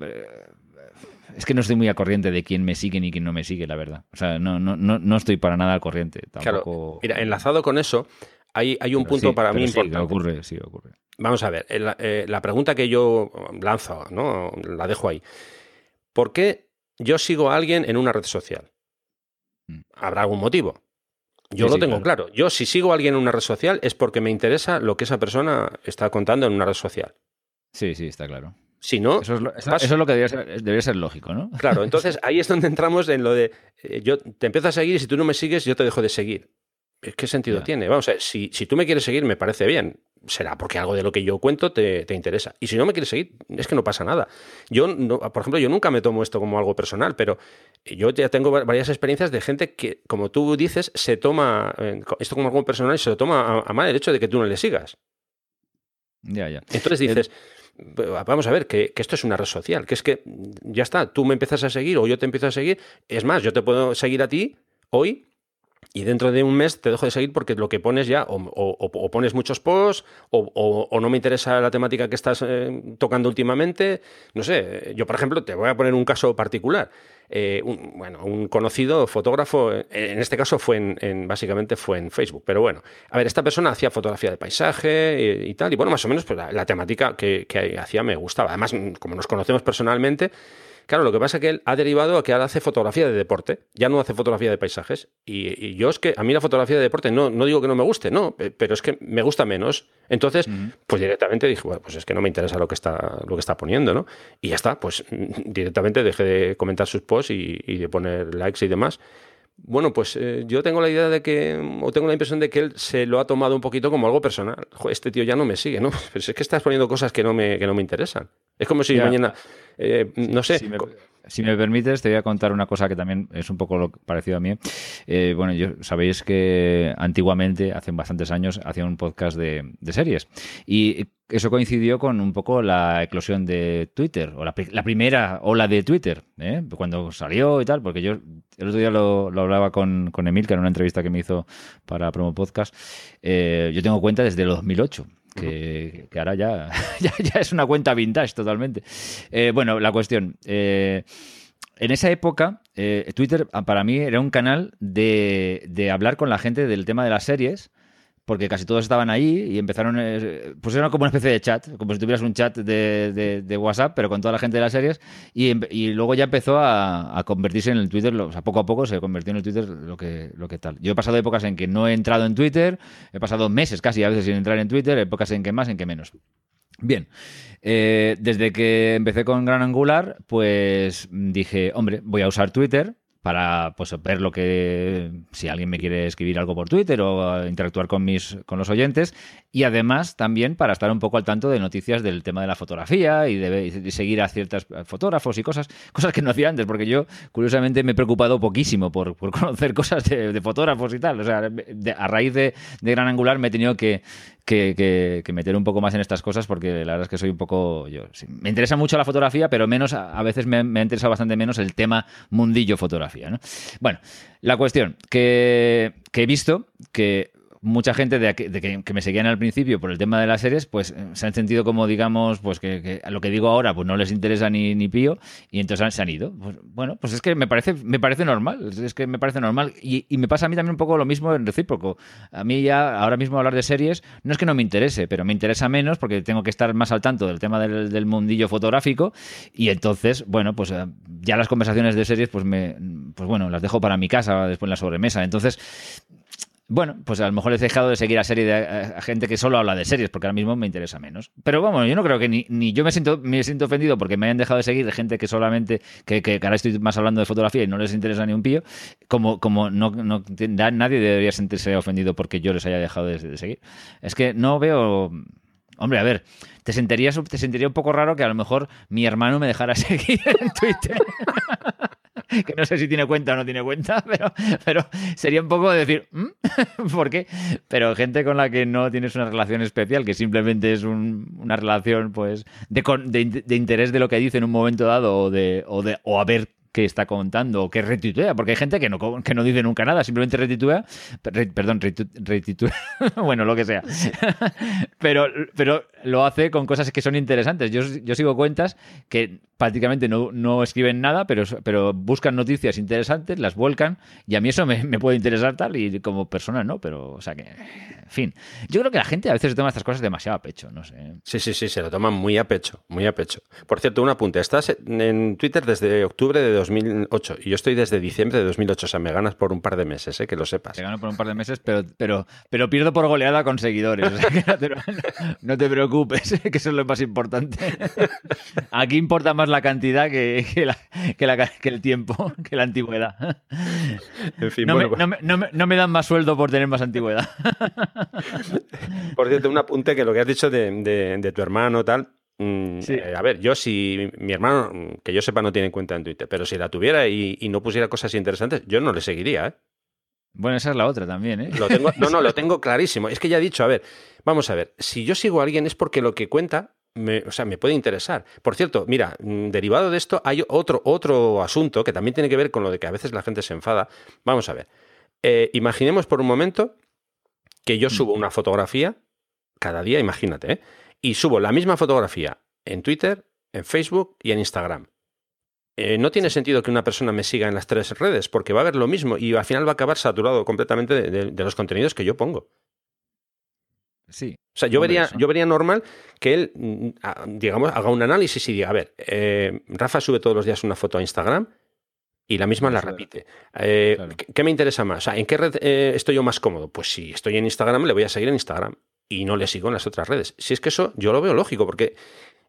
es que no estoy muy al corriente de quién me sigue ni quién no me sigue, la verdad. O sea, no, no, no, no estoy para nada al corriente. Tampoco... Claro, mira, enlazado con eso, hay, un punto para mí importante. Sí, ocurre, sí, ocurre. Vamos a ver, eh, la pregunta que yo lanzo, ¿no? La dejo ahí. ¿Por qué yo sigo a alguien en una red social? Mm. Habrá algún motivo. Yo lo tengo claro. Yo si sigo a alguien en una red social es porque me interesa lo que esa persona está contando en una red social. Sí, sí, está claro. Si no, eso es lo, eso, es lo que debería ser, lógico, ¿no? Claro, entonces ahí es donde entramos en lo de eh, yo te empiezo a seguir y si tú no me sigues, yo te dejo de seguir. ¿Qué sentido tiene? Vamos a ver, si, si, tú me quieres seguir, me parece bien. Será porque algo de lo que yo cuento te, te, interesa. Y si no me quieres seguir, es que no pasa nada. Yo, por ejemplo, yo nunca me tomo esto como algo personal, pero yo ya tengo varias experiencias de gente que, como tú dices, se toma eh, esto como algo personal y se lo toma a, mal el hecho de que tú no le sigas. Ya, ya. Entonces dices, vamos a ver, que, que, esto es una red social, que es que ya está, tú me empiezas a seguir o yo te empiezo a seguir. Es más, yo te puedo seguir a ti hoy y dentro de un mes te dejo de seguir porque lo que pones ya, o, pones muchos posts, o, no me interesa la temática que estás eh, tocando últimamente. No sé, yo por ejemplo te voy a poner un caso particular. Eh, bueno, un conocido fotógrafo, eh, en este caso fue en, básicamente fue en Facebook, pero bueno, a ver, esta persona hacía fotografía de paisaje y, tal, y bueno, más o menos pues la, temática que hacía me gustaba. Además, como nos conocemos personalmente, Claro, lo que pasa es que él ha derivado a que ahora hace fotografía de deporte, ya no hace fotografía de paisajes. Y, yo es que a mí la fotografía de deporte no, no digo que no me guste, no, pero es que me gusta menos. Entonces, pues directamente dije, bueno, pues es que no me interesa lo que está, lo que está poniendo, ¿no? Y ya está, pues directamente dejé de comentar sus posts y, y de poner likes y demás. Bueno, pues eh, yo tengo la idea de que, o tengo la impresión de que él se lo ha tomado un poquito como algo personal. este tío ya no me sigue, ¿no? Pero es que estás poniendo cosas que no me, que no me interesan. Es como si mañana, eh, no sé... Si me, permites, te voy a contar una cosa que también es un poco lo parecido a mí. Eh, bueno, yo, sabéis que antiguamente, hace bastantes años, hacía un podcast de, series. Y eso coincidió con un poco la eclosión de Twitter, o la, primera ola de Twitter, ¿eh? cuando salió y tal, porque yo el otro día lo, hablaba con, con, Emil, que era una entrevista que me hizo para Promo Podcast. Eh, yo tengo cuenta desde el 2008. Que, ahora ya, ya, es una cuenta vintage totalmente. Eh, bueno, la cuestión. en esa época, Twitter ah, para mí era un canal de, de hablar con la gente del tema de las series porque casi todos estaban ahí y empezaron, eh, pues era como una especie de chat, como si tuvieras un chat de, WhatsApp, pero con toda la gente de las series, y, luego ya empezó a, convertirse en el Twitter, o sea, poco a poco se convirtió en el Twitter lo que, lo que tal. Yo he pasado épocas en que no he entrado en Twitter, he pasado meses casi a veces sin entrar en Twitter, épocas en que más, en que menos. Bien, eh, desde que empecé con Gran Angular, pues dije, hombre, voy a usar Twitter para pues, ver lo que si alguien me quiere escribir algo por Twitter o interactuar con mis con los oyentes. Y además también para estar un poco al tanto de noticias del tema de la fotografía y de, seguir a ciertos fotógrafos y cosas cosas que no hacía antes porque yo curiosamente me he preocupado poquísimo por, conocer cosas de, fotógrafos y tal. O sea a raíz de, Gran Angular me he tenido que, que, meter un poco más en estas cosas porque la verdad es que soy un poco yo me interesa mucho la fotografía pero menos a, veces me, me ha interesado bastante menos el tema mundillo fotográfico bueno, la cuestión, que he visto que mucha gente de, que, me seguían al principio por el tema de las series, pues eh, se han sentido como, digamos, pues que, a lo que digo ahora, pues no les interesa ni, pío, y entonces se han ido. Pues, bueno, pues es que me parece, me parece normal, es que me parece normal. Y, me pasa a mí también un poco lo mismo en recíproco. A mí ya, ahora mismo hablar de series, no es que no me interese, pero me interesa menos porque tengo que estar más al tanto del tema del, del mundillo fotográfico, y entonces, bueno, pues eh, ya las conversaciones de series, pues me, pues bueno, las dejo para mi casa, después en la sobremesa. Entonces, bueno, pues a lo mejor he dejado de seguir a serie de gente que solo habla de series, porque ahora mismo me interesa menos. Pero vamos, yo no creo que ni, yo me siento, me siento ofendido porque me hayan dejado de seguir de gente que solamente, que, que, ahora estoy más hablando de fotografía y no les interesa ni un pío, como, como no, no nadie debería sentirse ofendido porque yo les haya dejado de, seguir. Es que no veo. Hombre, a ver, te sentiría, te sentiría un poco raro que a lo mejor mi hermano me dejara seguir en Twitter. que no sé si tiene cuenta o no tiene cuenta, pero, pero sería un poco de decir, ¿Mm? ¿por qué? Pero gente con la que no tienes una relación especial, que simplemente es una relación pues de, de, de, interés de lo que dice en un momento dado o de, o de o haber que está contando o que retituea, porque hay gente que no, que no dice nunca nada, simplemente retitúa, perdón, retitúa, bueno, lo que sea, pero, pero lo hace con cosas que son interesantes. Yo, yo sigo cuentas que prácticamente no, no, escriben nada, pero, pero buscan noticias interesantes, las vuelcan, y a mí eso me, me, puede interesar tal, y como persona no, pero, o sea que, en fin. Yo creo que la gente a veces se toma estas cosas demasiado a pecho, no sé. Sí, sí, sí, se lo toman muy a pecho, muy a pecho. Por cierto, un apunte, estás en Twitter desde octubre de 2008 y yo estoy desde diciembre de 2008. O sea, me ganas por un par de meses, ¿eh? que lo sepas. Te gano por un par de meses, pero, pero, pero pierdo por goleada con seguidores. no, te, preocupes, que eso es lo más importante. Aquí importa más la cantidad que, que, el tiempo, que la antigüedad. En fin, no, me, pues no, me, dan más sueldo por tener más antigüedad. Por cierto, un apunte que lo que has dicho de, de tu hermano tal, Mm, eh, a ver, yo si mi hermano, mm, que yo sepa, no tiene cuenta en Twitter, pero si la tuviera y, no pusiera cosas interesantes, yo no le seguiría, ¿eh? Bueno, esa es la otra también, ¿eh? Lo tengo, no, no, lo tengo clarísimo. Es que ya he dicho, a ver, vamos a ver, si yo sigo a alguien es porque lo que cuenta me, o sea, me puede interesar. Por cierto, mira, mm, derivado de esto hay otro, otro asunto que también tiene que ver con lo de que a veces la gente se enfada. Vamos a ver. Eh, imaginemos por un momento que yo subo una fotografía cada día, imagínate, ¿eh? y subo la misma fotografía en Twitter, en Facebook y en Instagram. Eh, no tiene sentido que una persona me siga en las tres redes, porque va a ver lo mismo y al final va a acabar saturado completamente de, los contenidos que yo pongo. Sí. O sea, yo vería, yo vería normal que él, mm, digamos, haga un análisis y diga, a ver, eh, Rafa sube todos los días una foto a Instagram y la misma la repite. Eh, ¿Qué me interesa más? O sea, ¿En qué red eh, estoy yo más cómodo? Pues si estoy en Instagram, le voy a seguir en Instagram y no le sigo en las otras redes. Si es que eso yo lo veo lógico, porque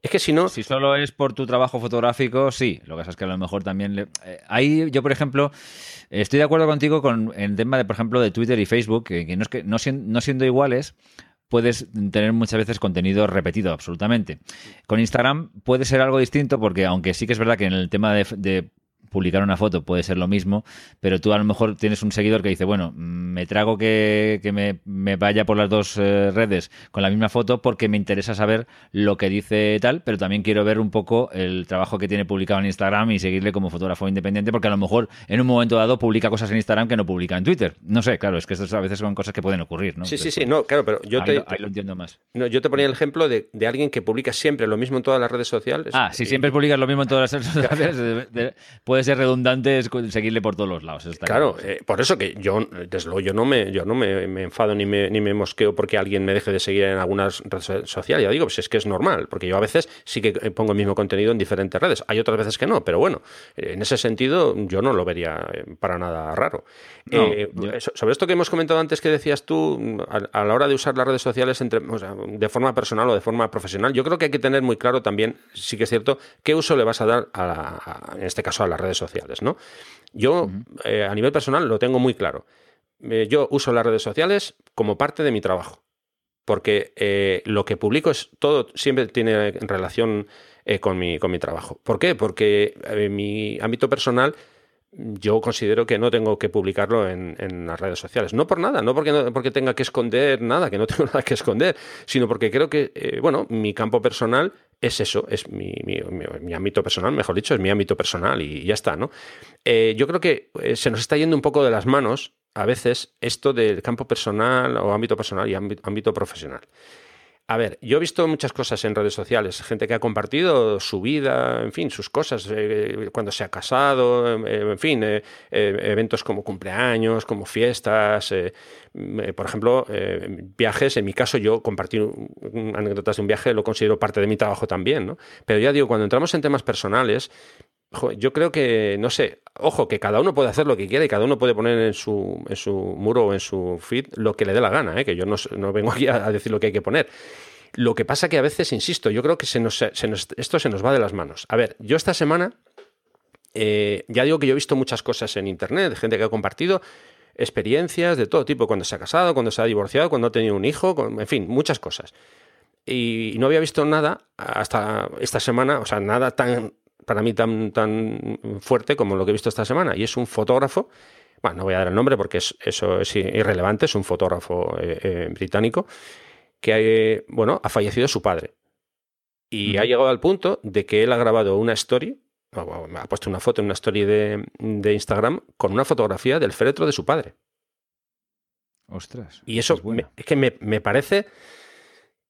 es que si no. Si solo es por tu trabajo fotográfico, sí. Lo que pasa es que a lo mejor también. Le... ahí yo, por ejemplo, estoy de acuerdo contigo con el tema, de, por ejemplo, de Twitter y Facebook, que, no, es que no, no siendo iguales, puedes tener muchas veces contenido repetido, absolutamente. Con Instagram puede ser algo distinto porque, aunque sí que es verdad que en el tema de publicar una foto puede ser lo mismo, pero tú a lo mejor tienes un seguidor que dice, bueno, me trago que, me, vaya por las dos eh, redes con la misma foto porque me interesa saber lo que dice tal, pero también quiero ver un poco el trabajo que tiene publicado en Instagram y seguirle como fotógrafo independiente porque a lo mejor en un momento dado publica cosas en Instagram que no publica en Twitter. No sé, claro, es que estas a veces son cosas que pueden ocurrir, ¿no? Sí, sí, sí, no, claro, pero yo te... lo entiendo más. No, yo te ponía el ejemplo de, alguien que publica siempre lo mismo en todas las redes sociales. Ah, si siempre publicas lo mismo en todas las redes sociales, puede ser redundante es seguirle por todos los lados. claro, eh, por eso que yo, desde luego, yo no me, yo no me, enfado ni me, ni me mosqueo porque alguien me deje de seguir en algunas redes sociales. Ya digo, pues es que es normal, porque yo a veces sí que pongo el mismo contenido en diferentes redes. Hay otras veces que no, pero bueno, eh, en ese sentido yo no lo vería eh, para nada raro. Sobre esto que hemos comentado antes que decías tú, a, la hora de usar las redes sociales entre, de forma personal o de forma profesional, yo creo que hay que tener muy claro también, sí que es cierto, qué uso le vas a dar, a, en este caso, a las redes sociales. ¿no? Yo, eh, a nivel personal, lo tengo muy claro. Eh, yo uso las redes sociales como parte de mi trabajo, porque eh, lo que publico es todo, siempre tiene relación con, mi, con mi trabajo. ¿Por qué? Porque mi ámbito personal yo considero que no tengo que publicarlo en, las redes sociales. No por nada, no porque, no porque tenga que esconder nada, que no tengo nada que esconder, sino porque creo que, bueno, mi campo personal es eso, es mi, ámbito personal, mejor dicho, es mi ámbito personal y ya está, ¿no? Eh, yo creo que eh, se nos está yendo un poco de las manos a veces esto del campo personal o ámbito personal y ámbito profesional. A ver, yo he visto muchas cosas en redes sociales, gente que ha compartido su vida, en fin, sus cosas, eh, cuando se ha casado, en fin, eh, eh, eventos como cumpleaños, como fiestas, por ejemplo, viajes. En mi caso, yo compartir anécdotas de un viaje lo considero parte de mi trabajo también, ¿no? Pero ya digo, cuando entramos en temas personales, yo creo que, no sé, ojo, que cada uno puede hacer lo que quiera y cada uno puede poner en su, en su muro o en su feed lo que le dé la gana, ¿eh? que yo no, vengo aquí a, decir lo que hay que poner. Lo que pasa que a veces, insisto, yo creo que se nos, esto se nos va de las manos. A ver, yo esta semana, eh, ya digo que yo he visto muchas cosas en Internet, gente que ha compartido experiencias de todo tipo, cuando se ha casado, cuando se ha divorciado, cuando ha tenido un hijo, en fin, muchas cosas. Y no había visto nada hasta esta semana, o sea, nada tan para mí tan, tan fuerte como lo que he visto esta semana. Y es un fotógrafo, bueno, no voy a dar el nombre porque eso es irrelevante, es un fotógrafo eh, eh, británico que bueno, ha fallecido su padre. Y ha llegado al punto de que él ha grabado una story, ha puesto una foto en una story de, Instagram con una fotografía del féretro de su padre. Ostras. Y eso es, que me, me parece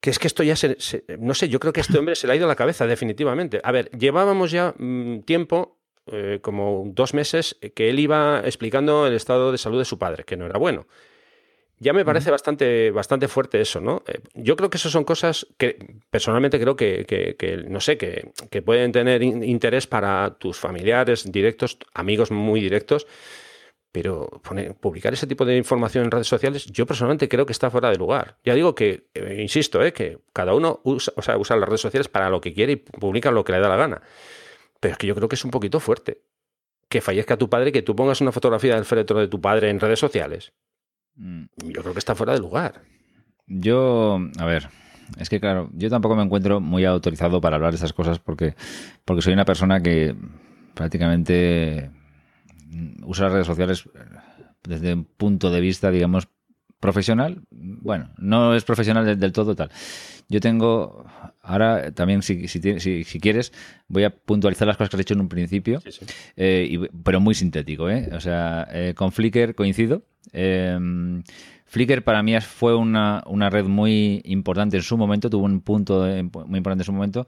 que es que esto ya se, no sé, yo creo que este hombre se le ha ido a la cabeza definitivamente. A ver, llevábamos ya mm, tiempo, eh, como dos meses, que él iba explicando el estado de salud de su padre, que no era bueno. Ya me parece bastante, bastante fuerte eso, ¿no? Eh, yo creo que eso son cosas que personalmente creo que, no sé, que, que pueden tener interés para tus familiares directos, amigos muy directos, pero publicar ese tipo de información en redes sociales, yo personalmente creo que está fuera de lugar. Ya digo que, eh, insisto, eh, que cada uno usa, o sea, usa las redes sociales para lo que quiere y publica lo que le da la gana. Pero es que yo creo que es un poquito fuerte. Que fallezca tu padre, que tú pongas una fotografía del féretro de tu padre en redes sociales. Mm. Yo creo que está fuera de lugar. Yo, a ver, es que claro, yo tampoco me encuentro muy autorizado para hablar de esas cosas porque, porque soy una persona que prácticamente usar las redes sociales eh, desde un punto de vista, digamos, profesional. Bueno, no es profesional del, todo tal. Yo tengo, ahora también, si, si, quieres, voy a puntualizar las cosas que has hecho en un principio, eh, pero muy sintético. ¿eh? O sea, con Flickr coincido. Em, Flickr para mí fue una, una, red muy importante en su momento, tuvo un punto muy importante en su momento,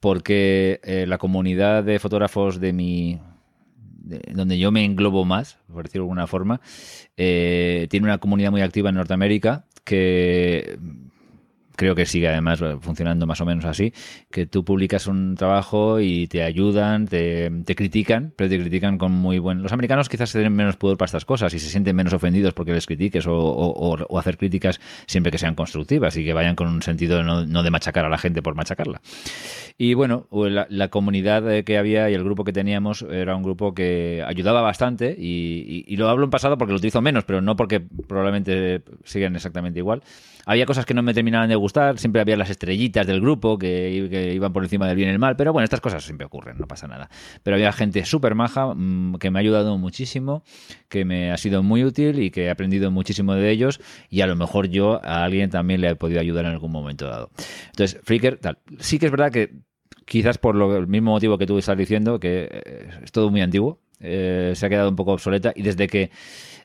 porque la comunidad de fotógrafos de mi, donde yo me englobo más, por decirlo de alguna forma, eh, tiene una comunidad muy activa en Norteamérica que creo que sigue además funcionando más o menos así, que tú publicas un trabajo y te ayudan, te, critican, pero te critican con muy buen... Los americanos quizás se den menos pudor para estas cosas y se sienten menos ofendidos porque les critiques o, hacer críticas siempre que sean constructivas y que vayan con un sentido no, no de machacar a la gente por machacarla. Y bueno, la, comunidad que había y el grupo que teníamos era un grupo que ayudaba bastante y, lo hablo en pasado porque lo utilizo menos, pero no porque probablemente sigan exactamente igual. Había cosas que no me terminaban de gustar, siempre había las estrellitas del grupo que, iban por encima del bien y el mal, pero bueno, estas cosas siempre ocurren, no pasa nada. Pero había gente súper maja mm, que me ha ayudado muchísimo, que me ha sido muy útil y que he aprendido muchísimo de ellos y a lo mejor yo a alguien también le he podido ayudar en algún momento dado. Entonces, Flickr, tal. Sí que es verdad que quizás por lo, el mismo motivo que tú estás diciendo, que eh, es todo muy antiguo, eh, se ha quedado un poco obsoleta y desde que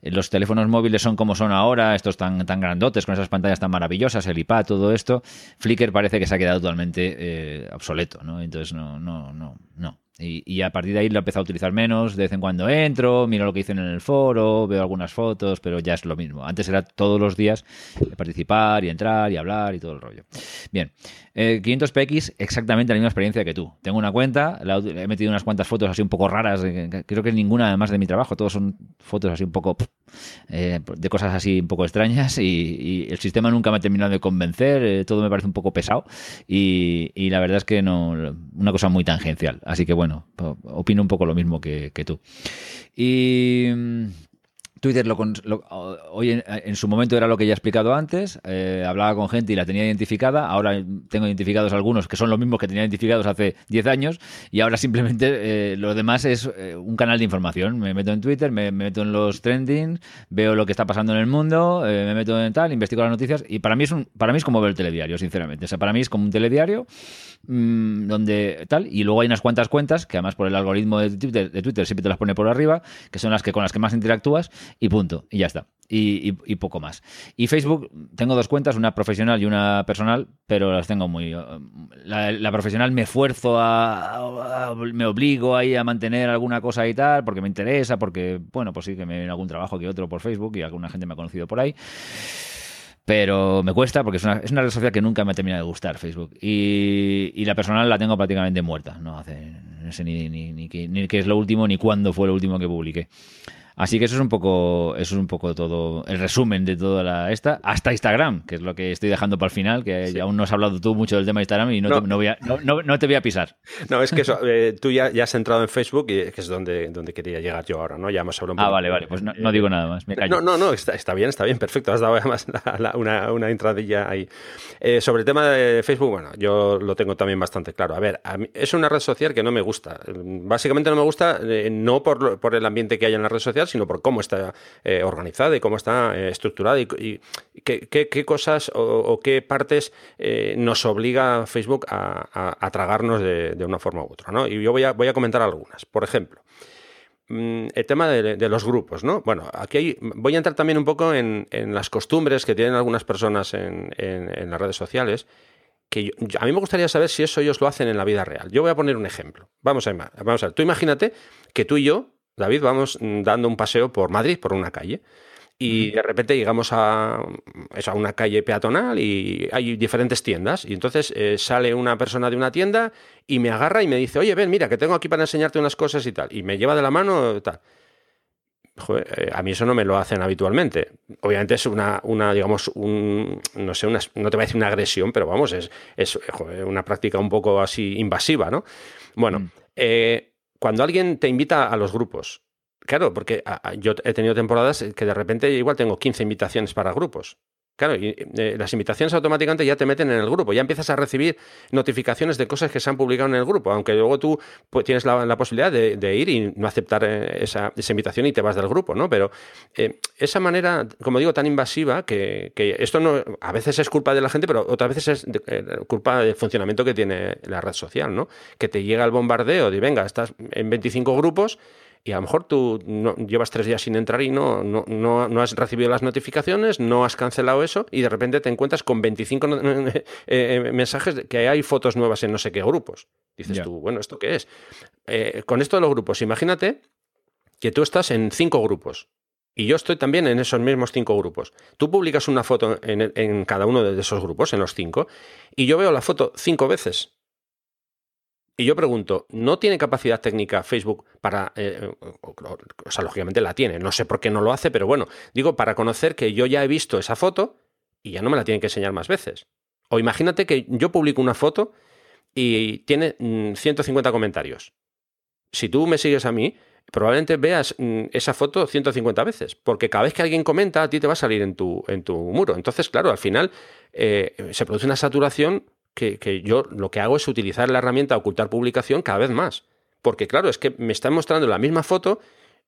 los teléfonos móviles son como son ahora, estos tan, tan grandotes, con esas pantallas tan maravillosas, el iPad, todo esto, Flickr parece que se ha quedado totalmente eh, obsoleto, ¿no? Entonces no, no, no, no. Y, a partir de ahí lo he empezado a utilizar menos. De vez en cuando entro, miro lo que dicen en el foro, veo algunas fotos, pero ya es lo mismo. Antes era todos los días participar y entrar y hablar y todo el rollo. Bien, 500px, eh, exactamente la misma experiencia que tú. Tengo una cuenta, he metido unas cuantas fotos así un poco raras, creo que ninguna además de mi trabajo, todos son fotos así un poco eh, de cosas así un poco extrañas y, el sistema nunca me ha terminado de convencer, eh, todo me parece un poco pesado y, la verdad es que no, una cosa muy tangencial. Así que bueno bueno, opino un poco lo mismo que, que tú. Y mm, Twitter lo, hoy en, su momento era lo que ya he explicado antes, eh, hablaba con gente y la tenía identificada, ahora tengo identificados algunos que son los mismos que tenía identificados hace 10 años y ahora simplemente eh, lo demás es eh, un canal de información. Me meto en Twitter, me, meto en los trending, veo lo que está pasando en el mundo, me meto en tal, investigo las noticias y para mí es un, para mí es como ver el telediario, sinceramente. O sea, para mí es como un telediario mm, donde tal y luego hay unas cuantas cuentas que además por el algoritmo de Twitter, de Twitter siempre te las pone por arriba, que son las que con las que más interactúas y punto, y ya está. Y, poco más. Y Facebook, tengo dos cuentas, una profesional y una personal, pero las tengo muy... La, profesional me esfuerzo a, me obligo ahí a mantener alguna cosa y tal, porque me interesa, porque, bueno, pues sí que me viene algún trabajo que otro por Facebook y alguna gente me ha conocido por ahí pero me cuesta porque es una, es una red social que nunca me ha terminado de gustar, Facebook. Y, y la personal la tengo prácticamente muerta. No, hace, no sé ni, ni, ni, ni qué es lo último ni cuándo fue lo último que publiqué. Así que eso es un poco, eso es un poco todo el resumen de toda la esta, hasta Instagram, que es lo que estoy dejando para el final, que aún no has hablado tú mucho del tema de Instagram y no, Te, voy a, no, te voy a pisar. No, es que eh, tú ya, ya, has entrado en Facebook y que es donde, donde quería llegar yo ahora, ¿no? Ya hemos hablado un ah, poco. Ah, vale, vale, pues no, digo nada más, me callo. No, no, no, está, está bien, está bien, perfecto, has dado además una, una, entradilla ahí. Eh, sobre el tema de Facebook, bueno, yo lo tengo también bastante claro. A ver, es una red social que no me gusta. Básicamente no me gusta, eh, no por, por el ambiente que hay en la red social, sino por cómo está eh, organizada y cómo está eh, estructurada y, qué, cosas o, qué partes eh, nos obliga Facebook a, tragarnos de, una forma u otra. ¿no? Y yo voy a, voy a comentar algunas. Por ejemplo, mm, el tema de, los grupos, ¿no? Bueno, aquí voy a entrar también un poco en, las costumbres que tienen algunas personas en, las redes sociales, que a mí me gustaría saber si eso ellos lo hacen en la vida real. Yo voy a poner un ejemplo. Vamos a, vamos a ver. Tú imagínate que tú y yo David, vamos dando un paseo por Madrid, por una calle. Y de repente llegamos a, a una calle peatonal y hay diferentes tiendas. Y entonces eh, sale una persona de una tienda y me agarra y me dice, oye, ven, mira, que tengo aquí para enseñarte unas cosas y tal. Y me lleva de la mano tal. Eh, a mí eso no me lo hacen habitualmente. Obviamente es una, una digamos, un, no sé, una, no te voy a decir una agresión, pero vamos, es, es una práctica un poco así invasiva, ¿no? Bueno, mm. eh, cuando alguien te invita a los grupos, claro, porque yo he tenido temporadas que de repente igual tengo 15 invitaciones para grupos. Claro, y eh, las invitaciones automáticamente ya te meten en el grupo, ya empiezas a recibir notificaciones de cosas que se han publicado en el grupo, aunque luego tú pues, tienes la, posibilidad de, ir y no aceptar eh, esa, invitación y te vas del grupo, ¿no? Pero eh, esa manera, como digo, tan invasiva, que, esto no, a veces es culpa de la gente, pero otras veces es culpa del funcionamiento que tiene la red social, ¿no? Que te llega el bombardeo de, venga, estás en 25 grupos y a lo mejor tú no, llevas tres días sin entrar y no, no, no, has recibido las notificaciones, no has cancelado eso y de repente te encuentras con 25 eh, mensajes de que hay fotos nuevas en no sé qué grupos. Dices tú, bueno, ¿esto qué es? Eh, con esto de los grupos, imagínate que tú estás en cinco grupos Y yo estoy también en esos mismos cinco grupos. Tú publicas una foto en, cada uno de esos grupos, en los cinco, y yo veo la foto cinco veces. Y yo pregunto, ¿no tiene capacidad técnica Facebook para... Eh, o sea, lógicamente la tiene, no sé por qué no lo hace, pero bueno, digo, para conocer que yo ya he visto esa foto y ya no me la tienen que enseñar más veces. O imagínate que yo publico una foto y tiene 150 mm, comentarios. Si tú me sigues a mí, probablemente veas mm, esa foto 150 veces, porque cada vez que alguien comenta, a ti te va a salir en tu, en tu muro. Entonces, claro, al final eh, se produce una saturación que, yo lo que hago es utilizar la herramienta ocultar publicación cada vez más. Porque, claro, es que me están mostrando la misma foto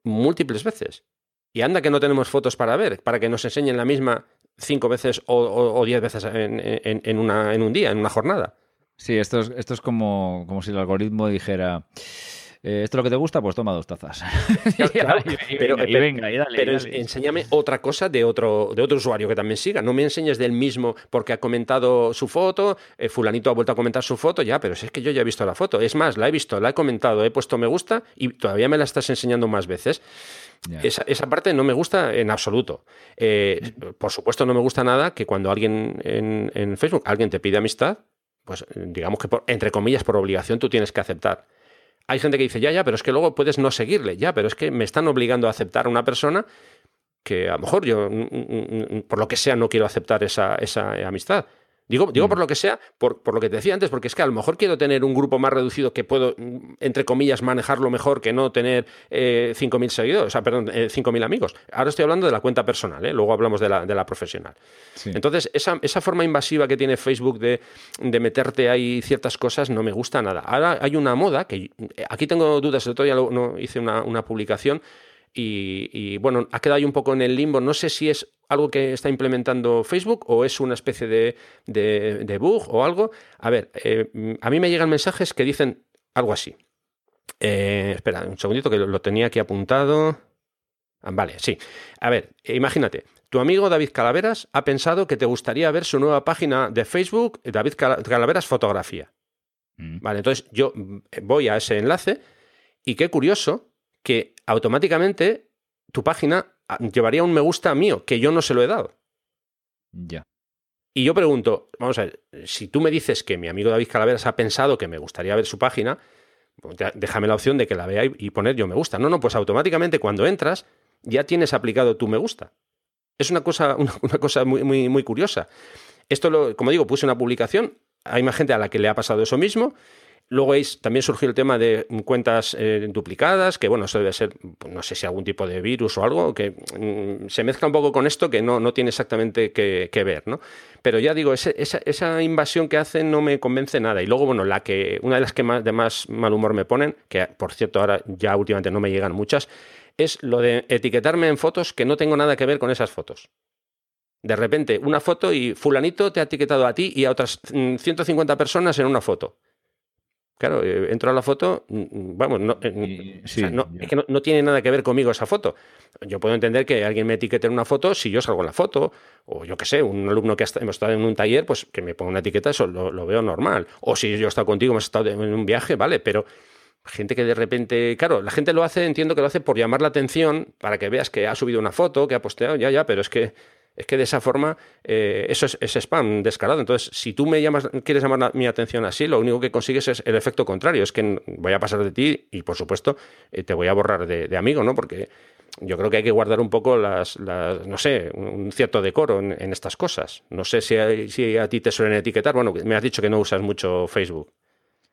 múltiples veces. Y anda que no tenemos fotos para ver, para que nos enseñen la misma cinco veces o, diez veces en, una, en un día, en una jornada. Sí, esto es, esto es como, como si el algoritmo dijera eh, ¿esto es lo que te gusta? Pues toma dos tazas. pero, venga, y dale, pero enséñame otra cosa de otro, de otro usuario que también siga. No me enseñes del mismo porque ha comentado su foto, eh, fulanito ha vuelto a comentar su foto, ya, pero si es que yo ya he visto la foto. Es más, la he visto, la he comentado, he puesto me gusta y todavía me la estás enseñando más veces. Esa, parte no me gusta en absoluto. Eh, por supuesto, no me gusta nada que cuando alguien en, en Facebook, alguien te pide amistad, pues digamos que entre comillas por obligación tú tienes que aceptar hay gente que dice, ya, ya, pero es que luego puedes no seguirle, ya, pero es que me están obligando a aceptar a una persona que a lo mejor yo, mm, mm, mm, por lo que sea, no quiero aceptar esa, esa amistad. Digo, digo por lo que sea, por, por, lo que te decía antes, porque es que a lo mejor quiero tener un grupo más reducido que puedo, entre comillas, manejarlo mejor que no tener eh, 5.000 seguidores, o sea, perdón, eh, 5.000 amigos. Ahora estoy hablando de la cuenta personal, ¿eh? luego hablamos de la, de la profesional. Entonces, esa, esa, forma invasiva que tiene Facebook de, de, meterte ahí ciertas cosas no me gusta nada. Ahora hay una moda que aquí tengo dudas, el otro día no, hice una, una publicación y, bueno, ha quedado ahí un poco en el limbo. No sé si es algo que está implementando Facebook o es una especie de, de, bug o algo. A ver, eh, a mí me llegan mensajes que dicen algo así. Eh, espera, un segundito que lo, tenía aquí apuntado. Ah, vale, sí. A ver, imagínate. Tu amigo David Calaveras ha pensado que te gustaría ver su nueva página de Facebook, David Calaveras Fotografía. Mm. Vale, entonces yo voy a ese enlace y qué curioso que automáticamente tu página ah, llevaría un me gusta mío, que yo no se lo he dado. Ya. Y yo pregunto, vamos a ver, si tú me dices que mi amigo David Calaveras ha pensado que me gustaría ver su página, déjame la opción de que la vea y poner yo me gusta. No, no, pues automáticamente cuando entras ya tienes aplicado tu me gusta. Es una cosa, una, cosa muy, muy, muy curiosa. Esto, lo, como digo, puse una publicación, hay más gente a la que le ha pasado eso mismo Luego también surgió el tema de cuentas eh, duplicadas, que bueno, eso debe ser, pues, no sé si algún tipo de virus o algo, que mm, se mezcla un poco con esto que no, no tiene exactamente que, ver, ¿no? Pero ya digo, esa, esa, invasión que hacen no me convence nada. Y luego, bueno, la que, una de las que más, de más mal humor me ponen, que por cierto ahora ya últimamente no me llegan muchas, es lo de etiquetarme en fotos que no tengo nada que ver con esas fotos. De repente, una foto y fulanito te ha etiquetado a ti y a otras 150 mm, personas en una foto. Claro, eh, entro a la foto, mm, mm, vamos, no, eh, es que no, tiene nada que ver conmigo esa foto. Yo puedo entender que alguien me etiquete en una foto si yo salgo en la foto, o yo qué sé, un alumno que ha hemos estado en un taller, pues que me ponga una etiqueta, eso lo, veo normal. O si yo he estado contigo, hemos estado en un viaje, vale, pero gente que de repente, claro, la gente lo hace, entiendo que lo hace por llamar la atención, para que veas que ha subido una foto, que ha posteado, ya, ya, pero es que es que de esa forma eh, eso es, spam descarado. Entonces, si tú me llamas, quieres llamar mi atención así, lo único que consigues es el efecto contrario. Es que voy a pasar de ti y, por supuesto, eh, te voy a borrar de, amigo, ¿no? Porque yo creo que hay que guardar un poco las, no sé, un cierto decoro en, estas cosas. No sé si a, si a ti te suelen etiquetar. Bueno, me has dicho que no usas mucho Facebook.